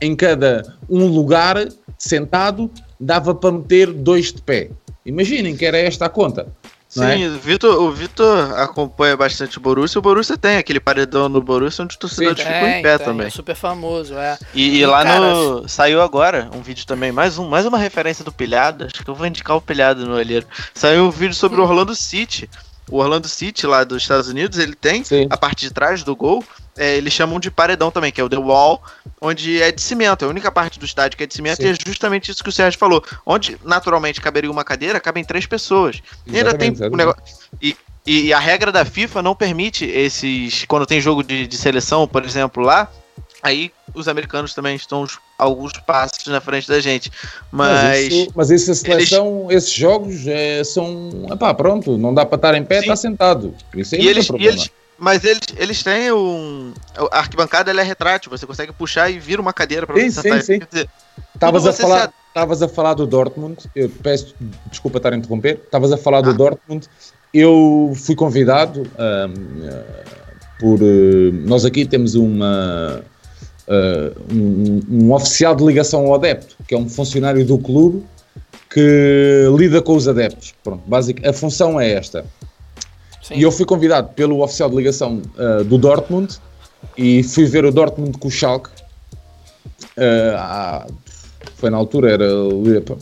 em cada um lugar sentado, dava para meter dois de pé. Imaginem que era esta a conta. Sim, é? Vitor, o Vitor acompanha bastante o Borussia. O Borussia tem aquele paredão no Borussia onde os torcedores ficam em pé também. É super famoso, é. E, e lá cara, no. Saiu agora um vídeo também, mais, um, mais uma referência do Pilhado. Acho que eu vou indicar o Pilhado no olheiro. Saiu um vídeo sobre o Orlando City. O Orlando City, lá dos Estados Unidos, ele tem Sim. a parte de trás do gol é, eles chamam de paredão também, que é o The Wall, onde é de cimento. É a única parte do estádio que é de cimento Sim. e é justamente isso que o Sérgio falou. Onde naturalmente caberia uma cadeira, cabem três pessoas. E ainda tem um negócio. E, e a regra da FIFA não permite esses. Quando tem jogo de, de seleção, por exemplo, lá, aí os americanos também estão alguns passos na frente da gente. Mas. Mas, isso, mas essa seleção, eles... esses jogos é, são. Epá, pronto, não dá para estar em pé, está sentado. Isso aí e eles, e eles, mas eles, eles têm um. A arquibancada ela é retrátil, você consegue puxar e vira uma cadeira para você sentar. Sim, sim. Estavas a, falar, se... a falar do Dortmund, eu peço desculpa estar a interromper, estavas a falar ah. do Dortmund, eu fui convidado uh, por. Uh, nós aqui temos uma. Uh, um, um, oficial de ligação ao adepto, que é um funcionário do clube que lida com os adeptos. Pronto, básico, a função é esta. Sim. E eu fui convidado pelo oficial de ligação uh, do Dortmund e fui ver o Dortmund com o Schalke. Uh, há, foi na altura, era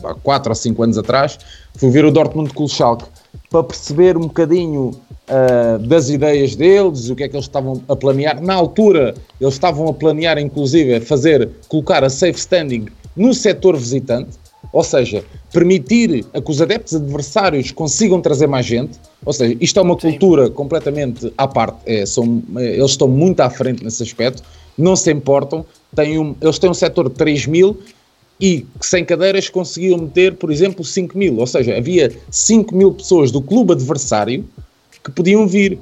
há 4 ou 5 anos atrás. Fui ver o Dortmund com o Schalke para perceber um bocadinho uh, das ideias deles, o que é que eles estavam a planear. Na altura, eles estavam a planear, inclusive, fazer, colocar a safe standing no setor visitante, ou seja, permitir a que os adeptos adversários consigam trazer mais gente. Ou seja, isto é uma Sim. cultura completamente à parte. É, são, é, eles estão muito à frente nesse aspecto, não se importam. Têm um, eles têm um setor de 3 mil e sem cadeiras conseguiam meter, por exemplo, 5 mil. Ou seja, havia 5 mil pessoas do clube adversário que podiam vir,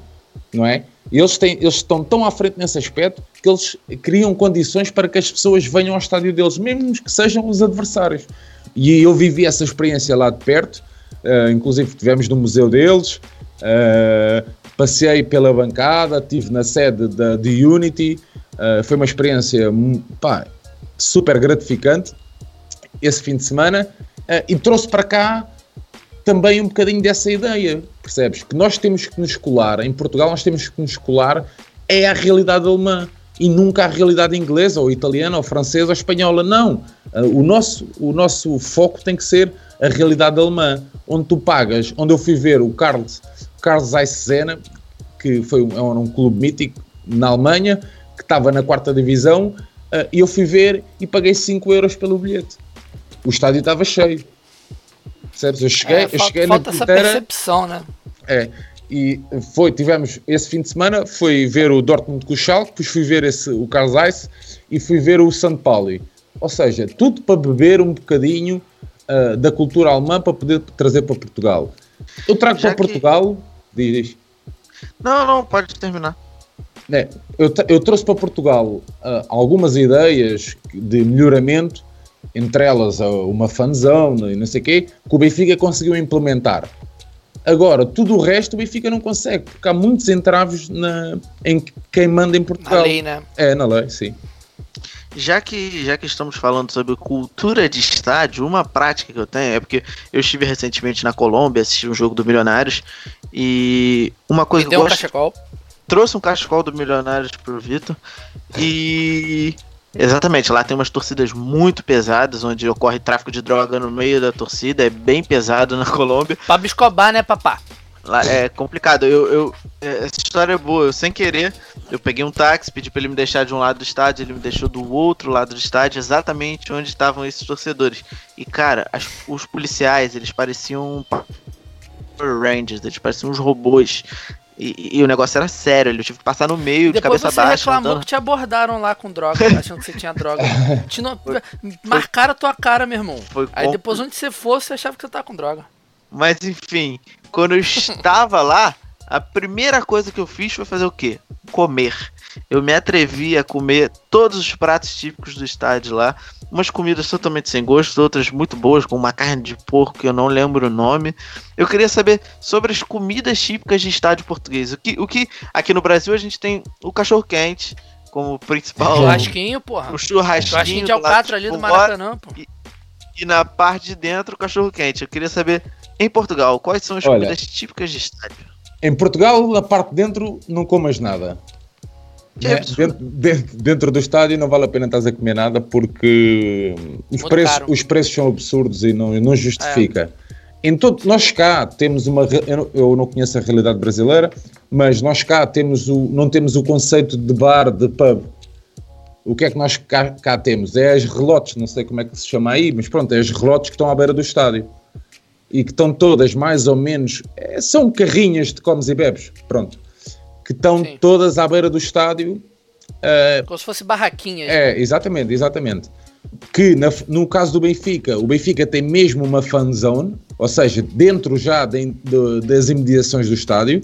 não é? Eles, têm, eles estão tão à frente nesse aspecto que eles criam condições para que as pessoas venham ao estádio deles, mesmo que sejam os adversários. E eu vivi essa experiência lá de perto, uh, inclusive estivemos no museu deles, uh, passei pela bancada, estive na sede da, de Unity, uh, foi uma experiência pá, super gratificante esse fim de semana e trouxe para cá também um bocadinho dessa ideia, percebes? Que nós temos que nos colar, em Portugal nós temos que nos colar é a realidade alemã e nunca a realidade inglesa ou italiana ou francesa ou espanhola, não. Ah, o nosso, o nosso foco tem que ser a realidade alemã, onde tu pagas, onde eu fui ver o Carlos, Carlos Zeiss que foi um, era um clube mítico na Alemanha, que estava na quarta divisão, ah, e eu fui ver e paguei 5 euros pelo bilhete. O estádio estava cheio. Percebes? Eu cheguei, é, eu cheguei falta na essa percepção, né? É. E foi, tivemos esse fim de semana, foi ver o Dortmund com o Schalke, depois fui ver esse, o Carl Zeiss e fui ver o São Paulo. Ou seja, tudo para beber um bocadinho uh, da cultura alemã para poder trazer para Portugal. Eu trago Já para que... Portugal, diz, Não, não, pode terminar. É, eu, eu, trouxe para Portugal uh, algumas ideias de melhoramento entre elas uma fanzone e não sei o quê, que o Benfica conseguiu implementar. Agora, tudo o resto o Benfica não consegue, porque há muitos entraves na, em quem manda em Portugal. Na lei, né? É, na lei, sim. Já que, já que estamos falando sobre cultura de estádio, uma prática que eu tenho é porque eu estive recentemente na Colômbia, assisti um jogo do Milionários e uma coisa que eu gosto... um cachecol. Trouxe um cachecol do Milionários pro Vitor e Exatamente, lá tem umas torcidas muito pesadas, onde ocorre tráfico de droga no meio da torcida, é bem pesado na Colômbia. Pablo Escobar, né, papá? Lá é complicado. Eu, eu, é, essa história é boa. Eu, sem querer, eu peguei um táxi, pedi para ele me deixar de um lado do estádio, ele me deixou do outro lado do estádio, exatamente onde estavam esses torcedores. E cara, as, os policiais, eles pareciam Rangers, eles pareciam uns robôs. E, e, o negócio era sério, ele tive que passar no meio, de cabeça baixa. Depois você reclamou andando. que te abordaram lá com droga, achando que você tinha droga. Te no... foi, Marcaram a tua cara, meu irmão. Foi Aí depois onde você fosse, você achava que você tava com droga. Mas enfim, quando eu estava lá, a primeira coisa que eu fiz foi fazer o quê? Comer. Eu me atrevi a comer todos os pratos típicos do estádio lá. Umas comidas totalmente sem gosto, outras muito boas, com uma carne de porco que eu não lembro o nome. Eu queria saber sobre as comidas típicas de estádio português. O que, o que aqui no Brasil a gente tem o cachorro quente como principal. Churrasquinho, porra. O churrasquinho. Churrasquinho de alcatra ali do Maracanã, pô. E, e na parte de dentro o cachorro quente. Eu queria saber, em Portugal, quais são as Olha, comidas típicas de estádio? Em Portugal, na parte de dentro, não comas nada. Né? Dentro, dentro, do estádio não vale a pena estar a comer nada porque os, preços, os preços são absurdos e não, não justifica. É. Em todo, nós cá temos uma. Eu não conheço a realidade brasileira, mas nós cá temos o, não temos o conceito de bar, de pub. O que é que nós cá, cá temos? É as relotes, não sei como é que se chama aí, mas pronto, é as relotes que estão à beira do estádio e que estão todas mais ou menos. É, são carrinhas de comes e bebes, pronto. Que estão Sim. todas à beira do estádio. Uh, Como se fosse barraquinhas. É, exatamente, exatamente. Que na, no caso do Benfica, o Benfica tem mesmo uma fan zone, ou seja, dentro já de, de, das imediações do estádio.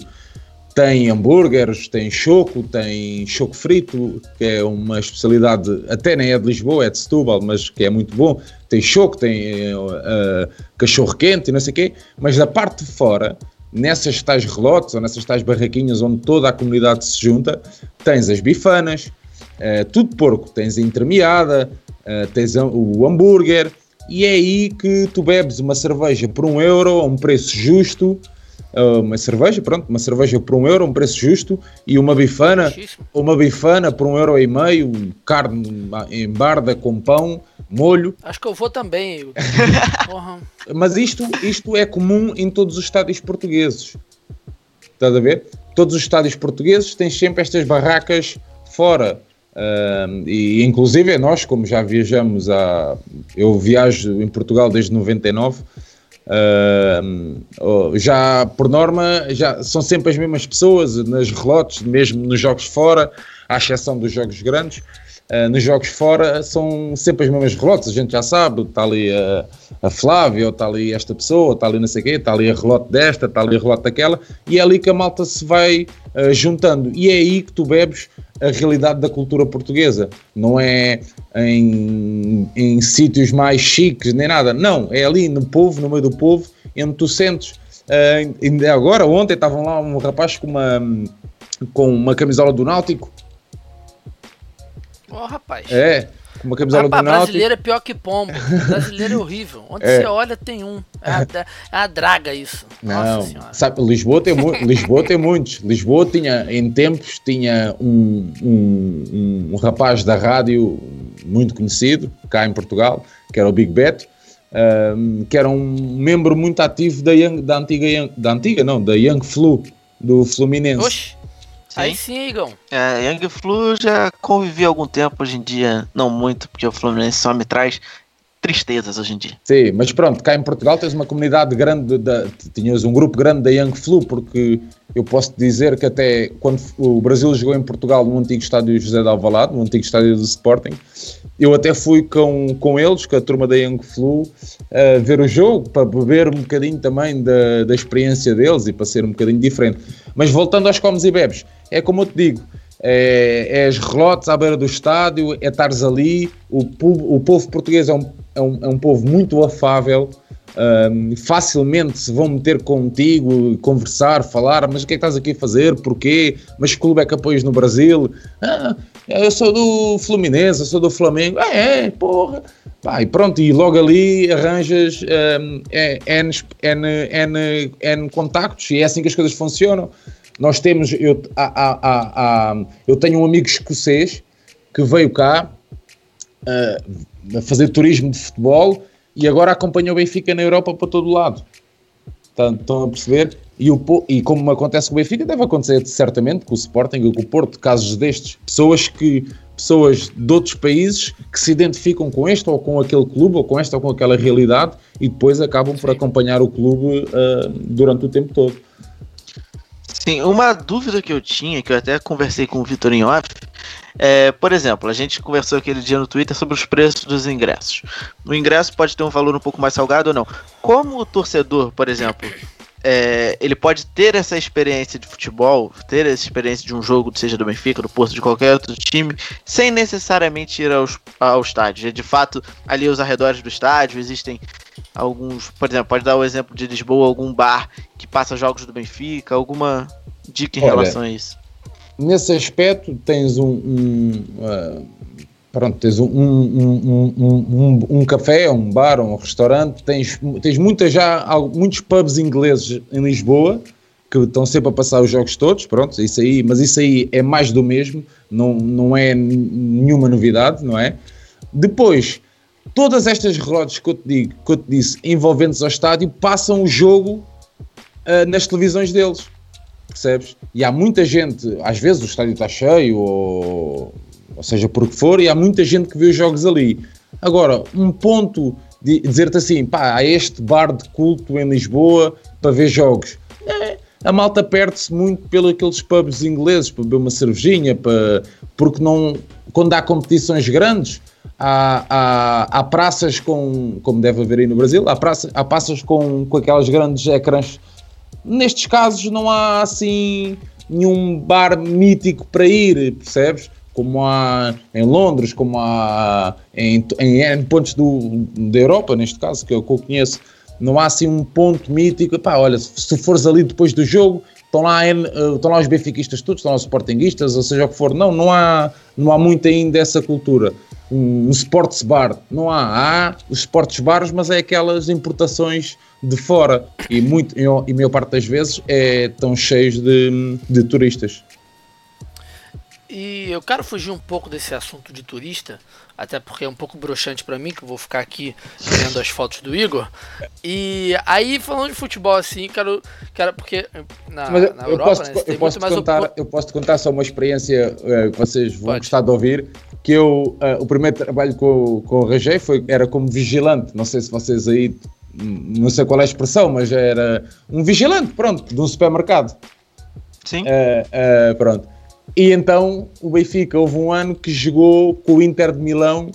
Tem hambúrgueres, tem choco, tem choco frito, que é uma especialidade, até nem é de Lisboa, é de Setúbal, mas que é muito bom. Tem choco, tem uh, cachorro quente e não sei o quê. Mas da parte de fora, nessas tais relotes ou nessas tais barraquinhas onde toda a comunidade se junta, tens as bifanas, uh, tudo porco. Tens a intermeada, tens o hambúrguer, e é aí que tu bebes uma cerveja por um euro a um preço justo uma cerveja, pronto, uma cerveja por um euro, um preço justo, e uma bifana, uma bifana por um euro e meio, carne em barda com pão, molho. Acho que eu vou também. Mas isto, isto é comum em todos os estádios portugueses. Estás a ver? Todos os estádios portugueses têm sempre estas barracas fora. Uh, e inclusive nós, como já viajamos a. Eu viajo em Portugal desde 99. Uh, já por norma já são sempre as mesmas pessoas nas relotes, mesmo nos jogos fora, à exceção dos jogos grandes. Uh, nos jogos fora são sempre as mesmas relotes, a gente já sabe, está ali a, a Flávia, está ali esta pessoa, está ali não sei o quê, está ali a relote desta, está ali a relote daquela, e é ali que a malta se vai uh, juntando, e é aí que tu bebes a realidade da cultura portuguesa, não é em, em sítios mais chiques nem nada, não, é ali no povo, no meio do povo, onde tu sentes. Uh, ainda agora, ontem, estavam lá um rapaz com uma, com uma camisola do Náutico oh, rapaz. É, uma camisola rapaz, do Náutico. brasileiro é pior que pombo. brasileiro é horrível. Onde é. você olha tem um. É a, é a draga isso. Não, sabe, Lisboa tem, Lisboa tem muitos. Lisboa tinha, em tempos, tinha um, um, um, um rapaz da rádio muito conhecido, cá em Portugal, que era o Big Beto, um, que era um membro muito ativo da, Young, da antiga, Young, da antiga, não, da Young Flu, do Fluminense. Oxi. Aí sim, Igão. É, Young Flu já convivi há algum tempo, hoje em dia não muito, porque o Fluminense só me traz tristezas hoje em dia. Sim, mas pronto, cá em Portugal tens uma comunidade grande, de, tinhas um grupo grande da Young Flu, porque eu posso dizer que até quando o Brasil jogou em Portugal no antigo estádio José de Alvalade, no antigo estádio do Sporting, eu até fui com, com eles, com a turma da Young Flu, a ver o jogo, para beber um bocadinho também da, da experiência deles e para ser um bocadinho diferente. Mas voltando aos comes e bebes, é como eu te digo, é, é as relotes à beira do estádio, é estares ali, o, o povo português é um, é um, é um povo muito afável, um, facilmente se vão meter contigo, conversar, falar, mas o que é que estás aqui a fazer, porquê, mas que clube é que apoias no Brasil? Ah, eu sou do Fluminense, eu sou do Flamengo, ah, é, porra, Pá, e pronto, e logo ali arranjas um, N, N, N, N contactos e é assim que as coisas funcionam. Nós temos, eu, há, há, há, eu tenho um amigo escocês que veio cá uh, a fazer turismo de futebol e agora acompanha o Benfica na Europa para todo lado. Estão a perceber? E, o, e como acontece com o Benfica, deve acontecer certamente com o Sporting e com o Porto, casos destes. Pessoas que pessoas de outros países que se identificam com este ou com aquele clube, ou com esta ou com aquela realidade, e depois acabam por acompanhar o clube uh, durante o tempo todo. Sim, uma dúvida que eu tinha, que eu até conversei com o Vitor em off, é, por exemplo, a gente conversou aquele dia no Twitter sobre os preços dos ingressos. O ingresso pode ter um valor um pouco mais salgado ou não. Como o torcedor, por exemplo, é, ele pode ter essa experiência de futebol, ter essa experiência de um jogo, seja do Benfica, do Porto, de qualquer outro time, sem necessariamente ir aos, ao estádio. De fato, ali aos arredores do estádio existem alguns, por exemplo, pode dar o exemplo de Lisboa, algum bar que passa jogos do Benfica, alguma dica em Olha, relação a isso? Nesse aspecto, tens um, um uh, pronto, tens um, um, um, um, café, um bar, um restaurante, tens, tens muita já, muitos pubs ingleses em Lisboa que estão sempre a passar os jogos todos, pronto, isso aí, mas isso aí é mais do mesmo, não, não é nenhuma novidade, não é? Depois, todas estas relógios que eu te digo, que eu te disse, envolventes ao estádio, passam o jogo uh, nas televisões deles, percebes? E há muita gente, às vezes o estádio está cheio, ou ou seja, por que for, e há muita gente que vê os jogos ali. Agora, um ponto de dizer-te assim, pá, há este bar de culto em Lisboa para ver jogos. É, a malta perde-se muito pelos aqueles pubs ingleses para beber uma cervejinha, para, porque não, quando há competições grandes, há, há, há praças com, como deve haver aí no Brasil, há, praça, há praças com, com aquelas grandes ecrãs. Nestes casos não há assim nenhum bar mítico para ir, percebes? Como há em Londres, como há em, em, pontos do, da Europa, neste caso, que eu, que eu conheço, não há assim um ponto mítico. Pá, olha, se fores ali depois do jogo, estão lá, eh, estão lá os benfiquistas todos, estão lá os sportinguistas, ou seja o que for. Não, não há, não há muito ainda essa cultura. Um, um sports bar, não há. Há os sports bars, mas é aquelas importações de fora. E, muito, e a maior parte das vezes é, estão cheios de, de turistas. E eu quero fugir um pouco desse assunto de turista, até porque é um pouco broxante para mim, que eu vou ficar aqui vendo as fotos do Igor. E aí, falando de futebol assim, quero. quero porque na, Mas eu, na eu Europa, posso, né, eu, posso contar, eu posso te contar só uma experiência eh, que vocês vão Pode. gostar de ouvir. Que eu, eh, o primeiro trabalho com, com o Rajé foi, era como vigilante. Não sei se vocês aí, não sei qual é a expressão, mas era um vigilante, pronto, de um supermercado. Sim. Eh, pronto. E então o Benfica houve um ano que jogou com o Inter de Milão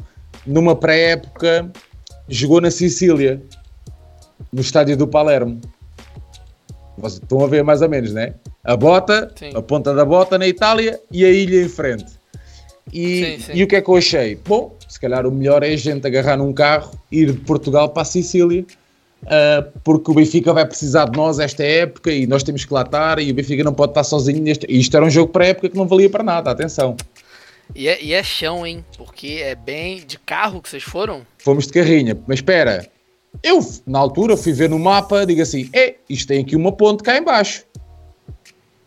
numa pré-época, jogou na Sicília, no estádio do Palermo. Vocês estão a ver mais ou menos, né? A bota, Sim. a ponta da bota na Itália e a ilha em frente. E, Sim, sim. e o que é que eu achei? Bom, se calhar o melhor é a gente agarrar num carro, ir de Portugal para a Sicília, porque o Benfica vai precisar de nós esta época e nós temos que lá estar e o Benfica não pode estar sozinho neste. E isto era um jogo para a época que não valia para nada, atenção. E é, e é chão, hein? Porque é bem de carro que vocês foram. Fomos de carrinha, mas espera, eu na altura fui ver no mapa, digo assim: é, isto tem aqui uma ponte cá em baixo.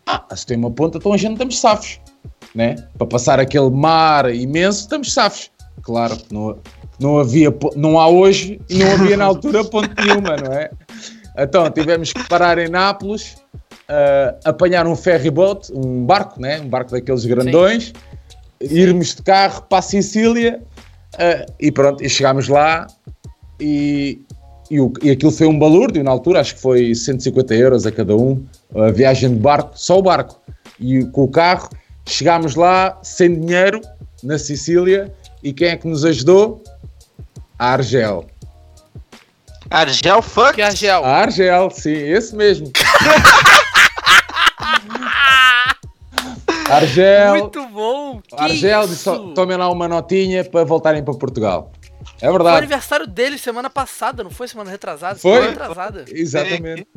Ah, se tem uma ponte, então a gente estamos safos, né? Para passar aquele mar imenso, estamos safos. Claro que não, não havia, não há hoje e não havia na altura ponte nenhuma, não é? Então tivemos que parar em Nápoles, ah, apanhar um ferry boat, um barco, né? Um barco daqueles grandões, irmos de carro para a Sicília ah, e pronto, e chegámos lá e, e, o- e aquilo foi um balúrdio na altura, acho que foi 150 euros a cada um, a viagem de barco, só o barco. E com o carro chegámos lá sem dinheiro na Sicília e quem é que nos ajudou? A Argel. Argel Fuck. Argel. A Argel, sim, esse mesmo. Argel, Muito bom! Que Argel disse: isso? "Ó, tomem lá uma notinha para voltarem para Portugal. É Foi o verdade. aniversário dele semana passada, não foi semana retrasada? Foi? Semana retrasada. Exatamente.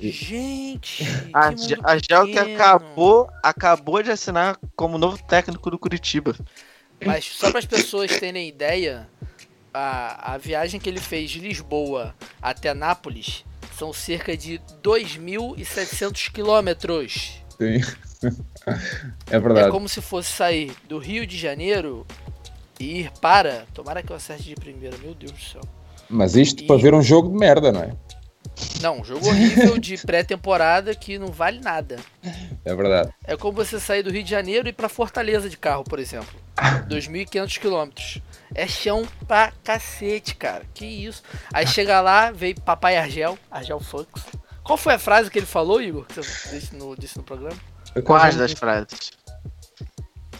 Gente, que Argel, mundo Argel que acabou, acabou de assinar como novo técnico do Curitiba. Mas só para as pessoas terem ideia, a, a viagem que ele fez de Lisboa até Nápoles são cerca de 2.700 quilômetros. Sim. É É verdade. como se fosse sair do Rio de Janeiro e ir para. Tomara que eu acerte de primeira, meu Deus do céu. Mas isto E- para ver um jogo de merda, não é? Não, um jogo horrível de pré-temporada que não vale nada. É verdade. É como você sair do Rio de Janeiro e ir pra Fortaleza de carro, por exemplo. 2.500 quilômetros. É chão pra cacete, cara. Que isso. Aí chega lá, veio Papai Argel, Argel Fux. Qual foi a frase que ele falou, Igor? Que você disse no, disse no programa? Quais das frases?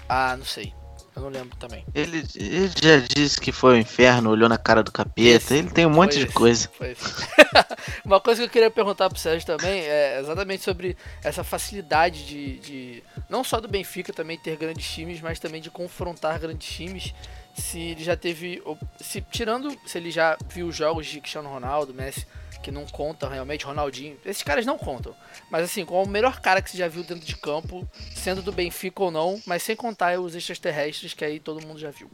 Ah, não sei. Eu não lembro também. Ele, ele já disse que foi o inferno, olhou na cara do capeta. Esse. Ele tem um monte Foi de esse, coisa. esse. Uma coisa que eu queria perguntar pro Sérgio também é exatamente sobre essa facilidade de, de- não só do Benfica também ter grandes times, mas também de confrontar grandes times. Se ele já teve, se tirando, se ele já viu jogos de Cristiano Ronaldo, Messi, que não contam realmente, Ronaldinho, esses caras não contam. Mas assim, qual o melhor cara que você já viu dentro de campo, sendo do Benfica ou não, mas sem contar os extraterrestres que aí todo mundo já viu.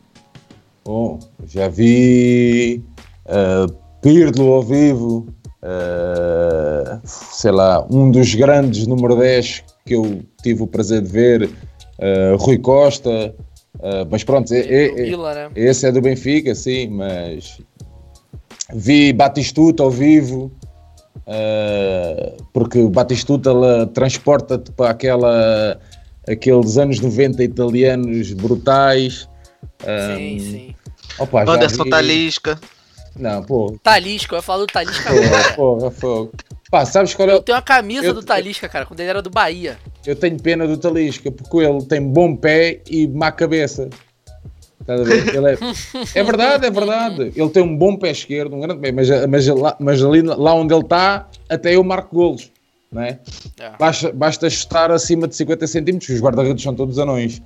Bom, já vi uh, Pirlo ao vivo, uh, sei lá, um dos grandes número 10 que eu tive o prazer de ver, uh, Rui Costa, uh, mas pronto, é, é- é- né? esse é do Benfica, sim, mas vi Batistuta ao vivo, uh, porque o Batistuta ela transporta-te para aquela, aqueles anos 90 italianos brutais. Sim, Um, sim. Opa, já Anderson vi- Talisca. Não, pô, Talisca, eu ia falar do Talisca porra, agora. porra, fogo. Pá, sabes qual é? Eu tenho uma camisa Eu- do Talisca, cara, quando ele era do Bahia. Eu tenho pena do Talisca, porque ele tem bom pé e má cabeça. Estás a ver? Ele é... é verdade, é verdade. Ele tem um bom pé esquerdo, um grande pé, mas, mas, lá, mas ali lá onde ele está, até eu marco golos. Não é? É. Basta, basta chutar acima de 50 centímetros, os guarda-redes são todos anões.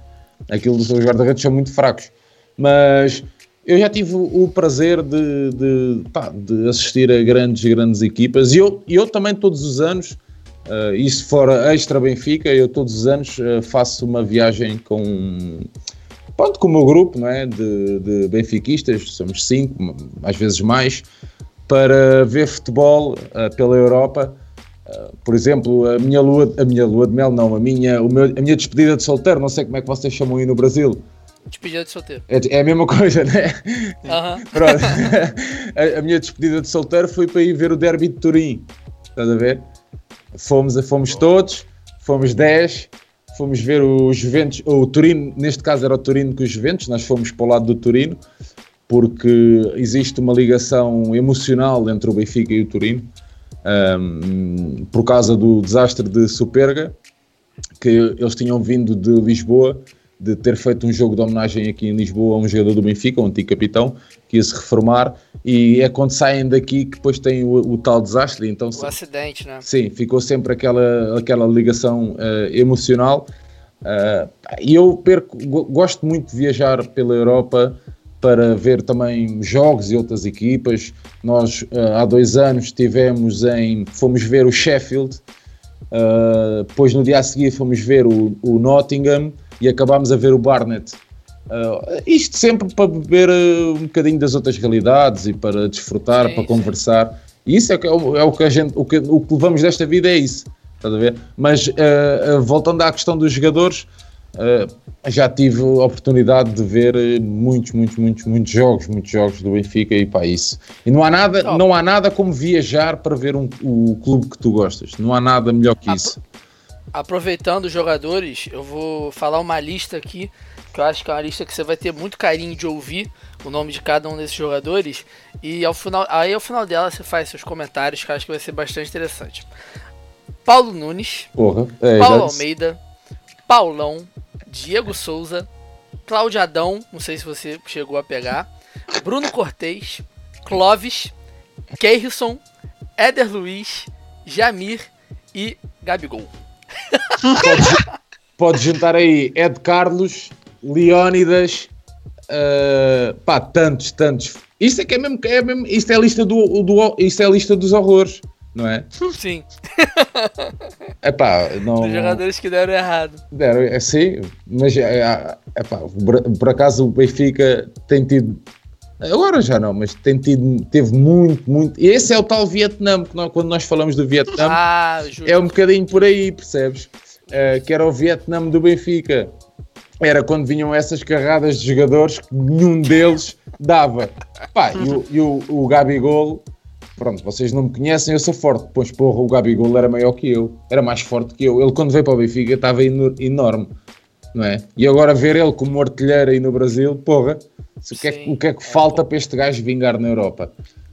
Aquilo, os guarda-redes são muito fracos. Mas eu já tive o, prazer de, de, pá, de assistir a grandes, grandes equipas e eu, e eu também todos os anos, uh, isso fora extra Benfica, eu todos os anos uh, faço uma viagem com, pronto, com o meu grupo não é? de, de benfiquistas, somos cinco, às vezes mais, para ver futebol uh, pela Europa. Por exemplo, a minha lua, a minha lua de mel, não, a minha, o meu, a minha despedida de solteiro, não sei como é que vocês chamam aí no Brasil. Despedida de solteiro. É, é a mesma coisa, né? Aham. Pronto. a, a minha despedida de solteiro foi para ir ver o Derby de Turim. Estás a ver? Fomos, fomos todos, fomos 10, fomos ver o Juventus, o Turino, neste caso era o Turino com os Juventus, nós fomos para o lado do Turino, porque existe uma ligação emocional entre o Benfica e o Turino, um, por causa do desastre de Superga, que eles tinham vindo de Lisboa, de ter feito um jogo de homenagem aqui em Lisboa a um jogador do Benfica, um antigo capitão, que ia se reformar, e é quando saem daqui que depois tem o, o tal desastre. Então, O acidente, né? Sim, ficou sempre aquela, aquela ligação uh, emocional. Uh, e eu perco, gosto muito de viajar pela Europa para ver também jogos e outras equipas. Nós uh, há dois anos tivemos em. fomos ver o Sheffield, depois no dia a seguir fomos ver o, o Nottingham e acabámos a ver o Barnet. Uh, isto sempre para beber uh, um bocadinho das outras realidades e para desfrutar, para conversar. E isso é, é, o, é o que a gente, o que, o que levamos desta vida é isso. Estás a ver? Mas uh, voltando à questão dos jogadores, já tive a oportunidade de ver muitos, muitos, muitos, muitos jogos, muitos jogos do Benfica e para isso. E não há nada, não há nada como viajar para ver um, o clube que tu gostas. Não há nada melhor que isso. Aproveitando os jogadores, eu vou falar uma lista aqui que eu acho que é uma lista que você vai ter muito carinho de ouvir o nome de cada um desses jogadores. E ao final, aí ao final dela você faz seus comentários, que eu acho que vai ser bastante interessante. Paulo Nunes, é, Paulo Almeida, Paulão, Diego Souza, Cláudio Adão, não sei se você chegou a pegar, Bruno Cortez, Clóvis, Keirson, Éder Luiz, Jamir e Gabigol. Pode, pode juntar aí Ed Carlos, Leónidas, uh, pá, tantos, tantos. Isto é que é mesmo, é mesmo isto é a lista do, do isto é a lista dos horrores, não é? Sim. É pá, não. Dos jogadores que deram errado. Deram, é sim, mas é, é, pá, por, por acaso o Benfica tem tido Agora já não, mas tem tido, teve muito, muito. E esse é o tal Vietnã, que nós, quando nós falamos do Vietnã, ah, é um bocadinho por aí, percebes? Uh, que era o Vietnã do Benfica era quando vinham essas carradas de jogadores que nenhum deles dava. Pá, e o, e o, o Gabigol, pronto, vocês não me conhecem, eu sou forte. Pois porra, o Gabigol era maior que eu, era mais forte que eu. Ele quando veio para o Benfica estava enorme, não é? E agora ver ele como artilheiro aí no Brasil, porra, o que, é, o que é que falta para este gajo vingar na Europa?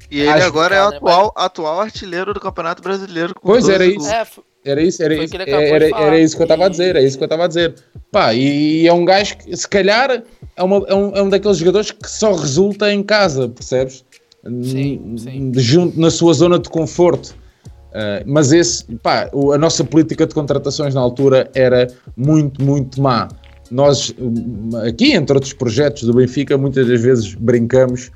E ele Acho agora é o atual, atual artilheiro do Campeonato Brasileiro. Pois era isso. É, era isso, era isso, era, era, isso que eu estava a dizer, é isso que eu estava a dizer. Pá, e é um gajo que, se calhar, é, uma, é, um, é um daqueles jogadores que só resulta em casa, percebes? Sim, sim. Junto na sua zona de conforto. Uh, mas esse, pá, a nossa política de contratações na altura era muito, muito má. Nós, aqui, entre outros projetos do Benfica, muitas das vezes brincamos,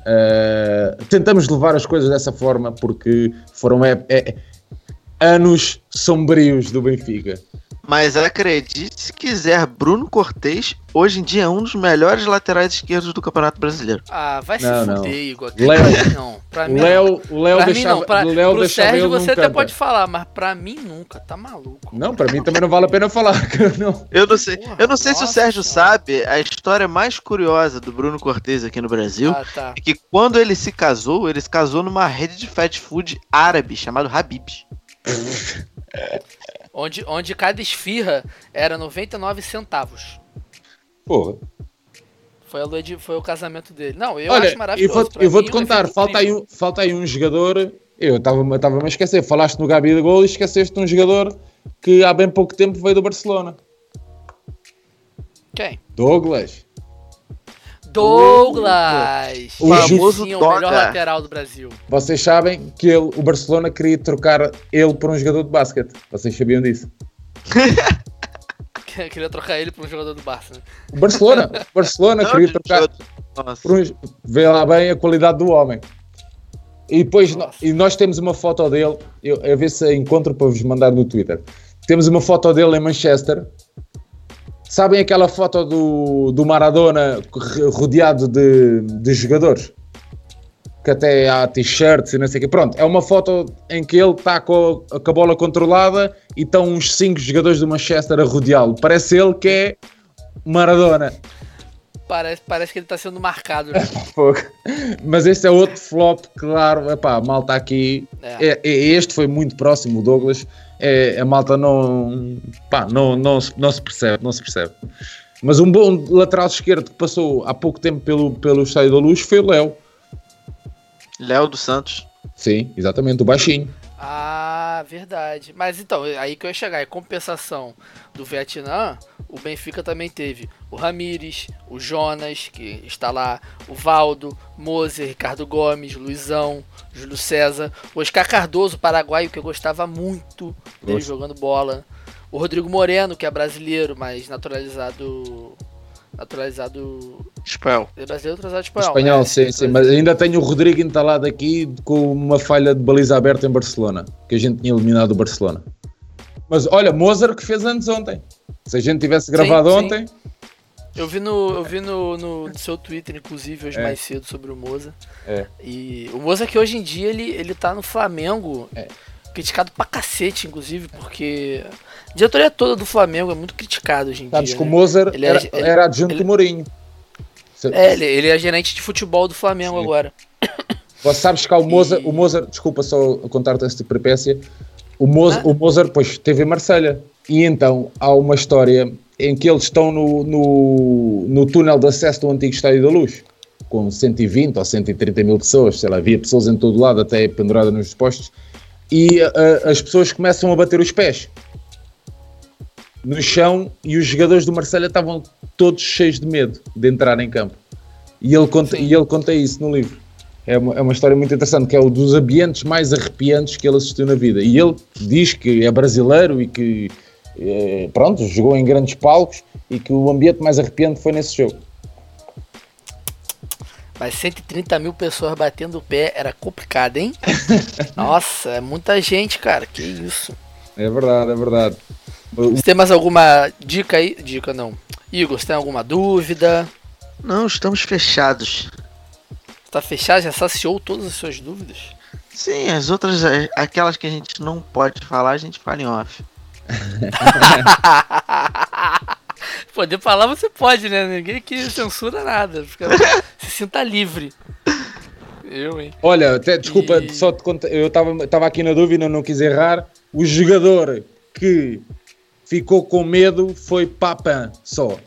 uh, tentamos levar as coisas dessa forma porque foram é, é, anos sombrios do Benfica. Mas acredite se quiser, Bruno Cortez, hoje em dia é um dos melhores laterais esquerdos do Campeonato Brasileiro. Ah, vai se não, fuder, Igor. Léo, pra mim não. Pra mim Léo, não. Léo pra deixava, mim não. Pra, Léo pro Sérgio você até pode falar, mas pra mim nunca. Tá maluco. Não, pra mim também não vale a pena falar. Não. Eu não sei, Porra, eu não sei se o nossa Sérgio senhora. sabe a história mais curiosa do Bruno Cortez aqui no Brasil. Ah, tá. É que quando ele se casou, ele se casou numa rede de fast food árabe chamado Habib's. Onde, onde cada esfirra era 99 centavos. Porra. Foi, a lua de, foi o casamento dele. Não, eu Olha, acho maravilhoso. eu vou, eu vou mim, te o contar, efeito falta aí, um, falta aí um jogador. Eu estava-me a esquecer, falaste no Gabi de Gol e esqueceste de um jogador que há bem pouco tempo veio do Barcelona. Quem? Douglas. Douglas! O famoso Sim, o melhor lateral do Brasil. Vocês sabem que ele, o Barcelona queria trocar ele por um jogador de basquete. Vocês sabiam disso? Queria trocar ele por um jogador do Barça. Né? O Barcelona, o Barcelona Não, queria trocar Nossa. por um, vê lá bem a qualidade do homem. E depois no- e nós temos uma foto dele, eu, a ver se encontro para vos mandar no Twitter. Temos uma foto dele em Manchester. Sabem aquela foto do, do Maradona rodeado de, de jogadores? que até há t-shirts e não sei o quê. Pronto, é uma foto em que ele está com, a- com a bola controlada e estão uns 5 jogadores do Manchester a rodeá-lo. Parece ele que é Maradona. Parece, parece que ele tá sendo marcado. né? Mas este é outro flop, claro. Epá, a malta aqui. É. é- é- este foi muito próximo, o Douglas. É, a malta não, pá, não, não, se- não se percebe, não se percebe. Mas um bom lateral esquerdo que passou há pouco tempo pelo, pelo Estádio da Luz foi o Léo. Léo dos Santos. Sim, exatamente, o baixinho. Ah, verdade. Mas então, aí que eu ia chegar. Em compensação do Vietnã, o Benfica também teve o Ramires, o Jonas, que está lá, o Valdo, Moser, Ricardo Gomes, Luizão, Júlio César, o Oscar Cardoso, paraguaio, que eu gostava muito dele Gosto. jogando bola. O Rodrigo Moreno, que é brasileiro, mas naturalizado. Naturalizado. Espanhol. É brasileiro naturalizado espanhol. Espanhol, né? sim, sim. Mas ainda tenho o Rodrigo instalado aqui com uma falha de baliza aberta em Barcelona, que a gente tinha eliminado o Barcelona. Mas olha, Mozart que fez antes ontem. Se a gente tivesse gravado sim. ontem, Eu vi no, eu vi no, no, no seu Twitter, inclusive, hoje É. mais cedo, sobre o Moza. É. E o Moza que hoje em dia ele, ele tá no Flamengo, É. criticado pra cacete, inclusive, porque a diretoria toda do Flamengo é muito criticado hoje em sabes dia. que o né? Mozart Ele é- era, ele- era adjunto ele- do Mourinho. É, ele, ele é gerente de futebol do Flamengo Sim. agora. Você sabes que há o Mozart, E- o Mozart, desculpa só contar-te esta peripécia, o Mozart, Ah. o Mozart pois esteve em Marselha e então há uma história em que eles estão no, no, no túnel de acesso do antigo Estádio da Luz, com 120 ou 130 mil pessoas, sei lá, havia pessoas em todo lado, até penduradas nos postos, e a- as pessoas começam a bater os pés no chão e os jogadores do Marselha estavam todos cheios de medo de entrar em campo. E ele conta, e ele conta isso no livro. É uma, é uma história muito interessante, que é o dos ambientes mais arrepiantes que ele assistiu na vida. E ele diz que é brasileiro e que, eh, pronto, jogou em grandes palcos e que o ambiente mais arrepiante foi nesse jogo. Mas 130 mil pessoas batendo o pé era complicado, hein? Nossa, é muita gente, cara. Que isso. É verdade, é verdade. O- Você tem mais alguma dica aí? Dica não. Igor, você tem alguma dúvida? Não, estamos fechados. Tá fechado? Já saciou todas as suas dúvidas? Sim, as outras, é, aquelas que a gente não pode falar, a gente fala em off. Poder falar você pode, né? Ninguém aqui censura nada. Fica- se sinta livre. Eu, hein? Olha, até, desculpa, E- só te conta, eu estava aqui na dúvida, não quis errar. O jogador que ficou com medo foi Papin só.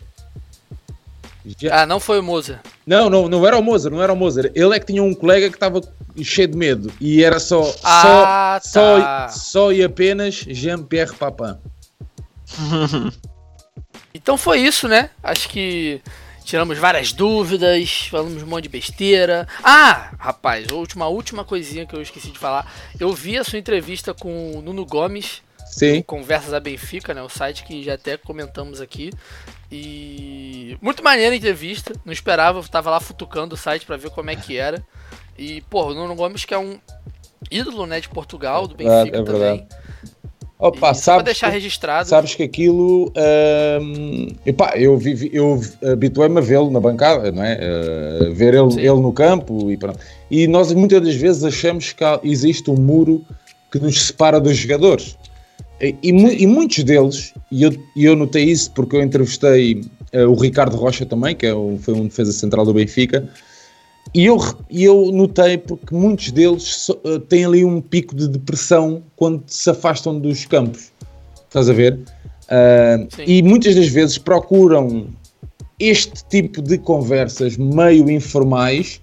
Já- Ah, não foi o Moza. Não, não, não era o Mozart, não era o Mozart. Ele é que tinha um colega que estava cheio de medo e era só, Ah, só, tá. só, só e apenas Jean-Pierre Papin. Então foi isso, né? Acho que tiramos várias dúvidas, falamos um monte de besteira. Ah, rapaz, última, última coisinha que eu esqueci de falar. Eu vi a sua entrevista com o Nuno Gomes, Sim, Conversas da Benfica, né? O site que já até comentamos aqui. E muito maneira a entrevista. Não esperava, eu tava lá futucando o site pra ver como é que era. E, pô, o Nuno Gomes que é um ídolo, né, de Portugal, do É Benfica é também. verdade. Opa, E sabes, deixar registrado. sabes que aquilo. hum, epá, eu vivi, eu habituei-me a vê-lo na bancada, não é? Eh, ver ele, Sim. ele no campo e pronto. E nós muitas das vezes achamos que existe um muro que nos separa dos jogadores. E, e mu- e muitos deles, e eu, e eu notei isso porque eu entrevistei eh, o Ricardo Rocha também, que é um, foi um defesa central do Benfica, e eu, eu notei porque muitos deles eh, têm ali um pico de depressão quando se afastam dos campos. Estás a ver? Sim. e muitas das vezes procuram este tipo de conversas meio informais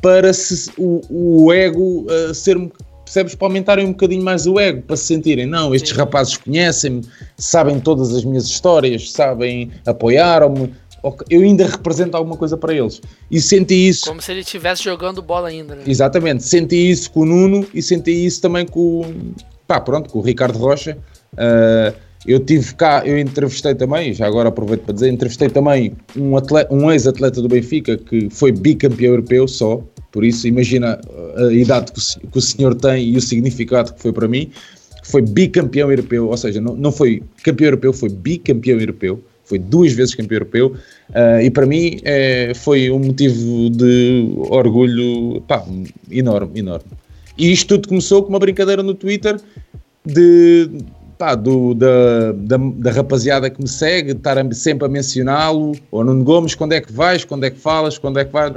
para se, o, o ego ah, ser percebes, para aumentarem um bocadinho mais o ego, para se sentirem, não, estes Sim. rapazes conhecem-me, sabem todas as minhas histórias, sabem, apoiaram-me, eu ainda represento alguma coisa para eles. E senti isso Como se ele estivesse jogando bola ainda, né? Exatamente, senti isso com o Nuno e senti isso também com, pá, pronto, com o Ricardo Rocha. Ah, eu tive cá, eu entrevistei também, já agora aproveito para dizer, entrevistei também um, atleta- um ex-atleta do Benfica que foi bicampeão europeu só, por isso imagina a idade que o, se- que o senhor tem e o significado que foi para mim, que foi bicampeão europeu, ou seja, não, não foi campeão europeu, foi bicampeão europeu, foi duas vezes campeão europeu uh, e para mim é, foi um motivo de orgulho pá, enorme, enorme. E isto tudo começou com uma brincadeira no Twitter de pá, do, da, da, da, rapaziada que me segue, estar sempre a mencioná-lo, ou Nuno Gomes, quando é que vais, quando é que falas, quando é que vais,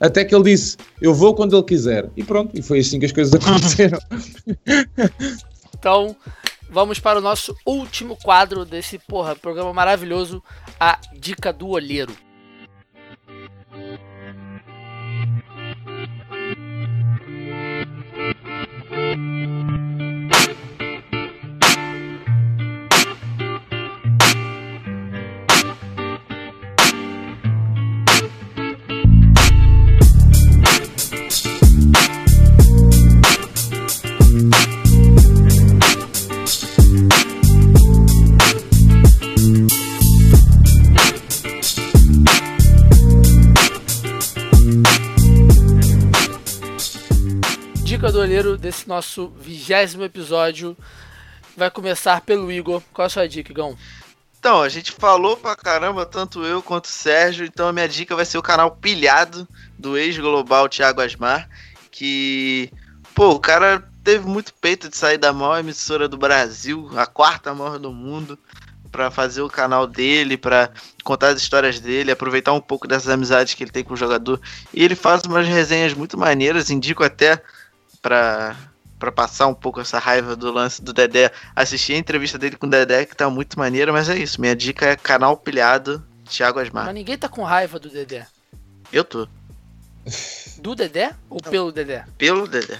até que ele disse, eu vou quando ele quiser. E pronto, e foi assim que as coisas aconteceram. então, vamos para o nosso último quadro desse, porra, programa maravilhoso, a Dica do Olheiro. Nosso vigésimo episódio vai começar pelo Igor. Qual a sua dica, Igão? Então, a gente falou pra caramba, tanto eu quanto o Sérgio, então a minha dica vai ser o canal Pilhado, do ex-global Thiago Asmar, que, pô, o cara teve muito peito de sair da maior emissora do Brasil, a quarta maior do mundo, para fazer o canal dele, para contar as histórias dele, aproveitar um pouco dessas amizades que ele tem com o jogador. E ele faz umas resenhas muito maneiras, indico até pra, pra passar um pouco essa raiva do lance do Dedé, assistir a entrevista dele com o Dedé, que tá muito maneira, mas é isso. Minha dica é canal pilhado, Thiago Asmar. Mas ninguém tá com raiva do Dedé. Eu tô. Do Dedé ou Não. pelo Dedé? Pelo Dedé.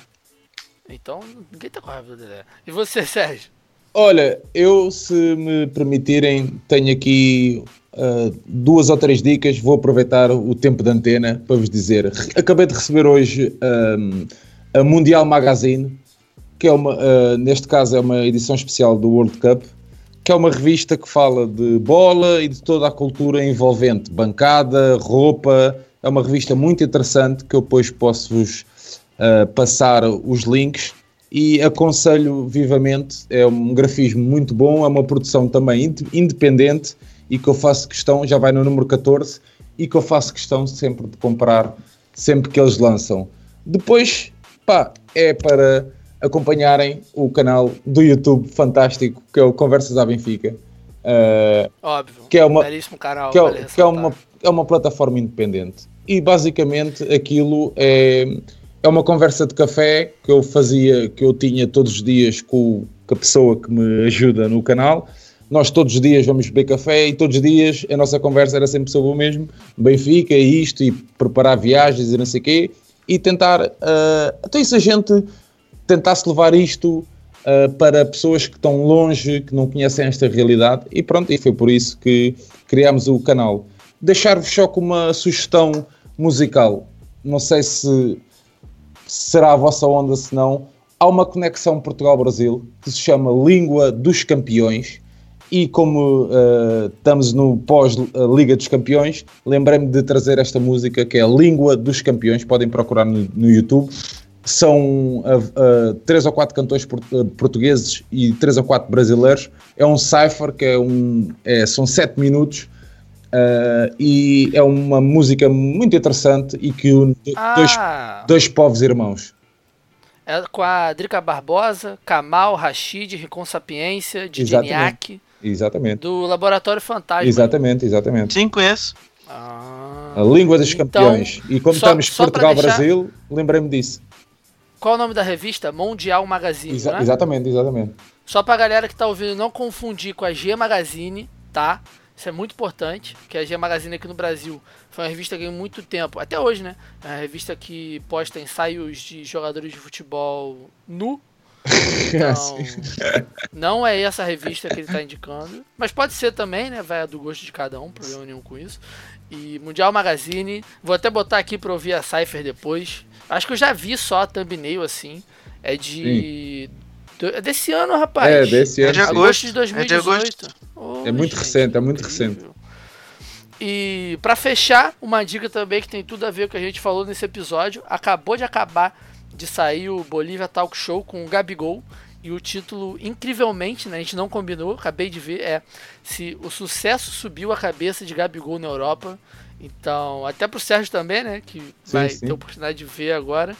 Então, ninguém tá com raiva do Dedé. E você, Sérgio? Olha, eu, se me permitirem, tenho aqui uh, duas ou três dicas. Vou aproveitar o tempo de antena para vos dizer. Acabei de receber hoje. Um, a Mundial Magazine, que é uma, uh, neste caso é uma edição especial do World Cup, que é uma revista que fala de bola e de toda a cultura envolvente, bancada, roupa. É uma revista muito interessante que eu depois posso-vos uh, passar os links e aconselho vivamente. É um grafismo muito bom, é uma produção também independente e que eu faço questão, já vai no número 14, e que eu faço questão sempre de comprar sempre que eles lançam. Depois pá, é para acompanharem o canal do YouTube fantástico que é o Conversas à Benfica. Uh, Óbvio, que é uma, canal, que, é, que é, uma, é uma plataforma independente. E basicamente aquilo é, é uma conversa de café que eu fazia, que eu tinha todos os dias com, com a pessoa que me ajuda no canal. Nós todos os dias vamos beber café e todos os dias a nossa conversa era sempre sobre o mesmo, Benfica e isto, e preparar viagens e não sei o quê e tentar. Uh, e se a gente tentasse levar isto uh, para pessoas que estão longe, que não conhecem esta realidade? E pronto, e foi por isso que criámos o canal. Deixar-vos só com uma sugestão musical. Não sei se será a vossa onda, se não. Há uma conexão Portugal-Brasil que se chama Língua dos Campeões e como uh, estamos no pós-Liga dos Campeões, lembrei-me de trazer esta música que é a Língua dos Campeões, podem procurar no, no YouTube. São uh, uh, três ou quatro cantores port portugueses e três ou quatro brasileiros. É um cipher que é um, é, são sete minutos e é uma música muito interessante e que une ah. dois, dois povos irmãos. É com a Drica Barbosa, Kamal, Rashid, Ricon Sapiência, Didiniak. Exatamente. Do Laboratório Fantasma. Exatamente, exatamente. Sim, conheço. Ah, a língua dos então, campeões. E como só, estamos Portugal-Brasil, deixar... lembrei-me disso. Qual o nome da revista? Mundial Magazine, Exa né? Exatamente, exatamente. Só pra galera que tá ouvindo não confundir com a G Magazine, tá? Isso é muito importante, que a G Magazine aqui no Brasil foi uma revista que ganhou muito tempo, até hoje, né? É uma revista que posta ensaios de jogadores de futebol nu, então, não é essa revista que ele está indicando. Mas pode ser também, né? Vai do gosto de cada um, problema nenhum com isso. E Mundial Magazine, vou até botar aqui para ouvir a Cypher depois. Acho que eu já vi só a thumbnail assim. É de. É desse ano, rapaz. É, desse ano. É de agosto de 2018. É, de oh, é muito gente, recente, é muito recente. E para fechar, uma dica também que tem tudo a ver com o que a gente falou nesse episódio. Acabou de acabar de sair o Bolívia Talk Show com o Gabigol, E o título, incrivelmente, né, a gente não combinou, acabei de ver, é se o sucesso subiu a cabeça de Gabigol na Europa. Então, até pro Sérgio também, né, que sim, vai sim. ter a oportunidade de ver agora.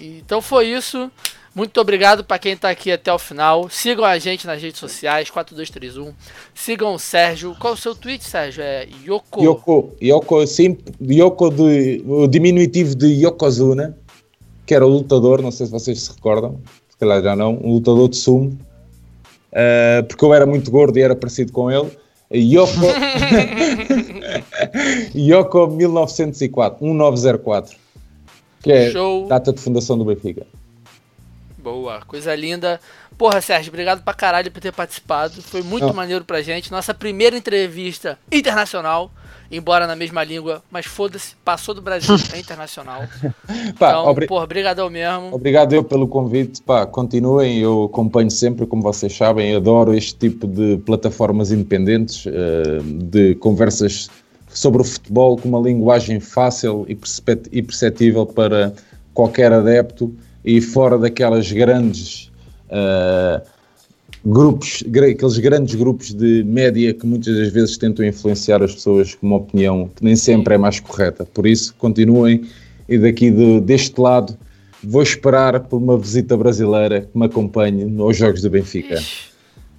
Então foi isso. Muito obrigado para quem está aqui até o final. Sigam a gente nas redes sociais, 4231. Sigam o Sérgio. Qual é o seu tweet, Sérgio? É Yoko. Yoko, Yoko, sim, Yoko de, o diminutivo de Yokozuna, que era o lutador, não sei se vocês se recordam, se calhar já não, um lutador de sumo, uh, porque eu era muito gordo e era parecido com ele. Yoko, Yoko 1904, 1904, que é Show. data de fundação do Benfica. Boa, coisa linda. Porra, Sérgio, obrigado pra caralho por ter participado. Foi muito oh. maneiro pra gente. Nossa primeira entrevista internacional, embora na mesma língua, mas foda-se, passou do Brasil, é internacional. Pá, então, obri... porra, obrigadão mesmo. Obrigado eu pelo convite. Pá, continuem, eu acompanho sempre, como vocês sabem, adoro este tipo de plataformas independentes, eh, de conversas sobre o futebol com uma linguagem fácil e perceptível para qualquer adepto e fora daquelas grandes grupos, aqueles grandes grupos de média que muitas das vezes tentam influenciar as pessoas com uma opinião que nem sempre é mais correta. Por isso, continuem e daqui de, deste lado vou esperar por uma visita brasileira que me acompanhe nos Jogos do Benfica. Ixi,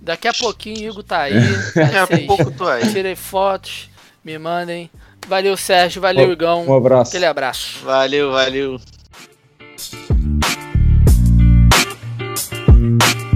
daqui a pouquinho o Hugo tá aí. Daqui a pouco tô aí. Tirei fotos, me mandem. Valeu, Sérgio. Valeu, Igão. Um abraço. Aquele abraço. Valeu, valeu. Mm-hmm.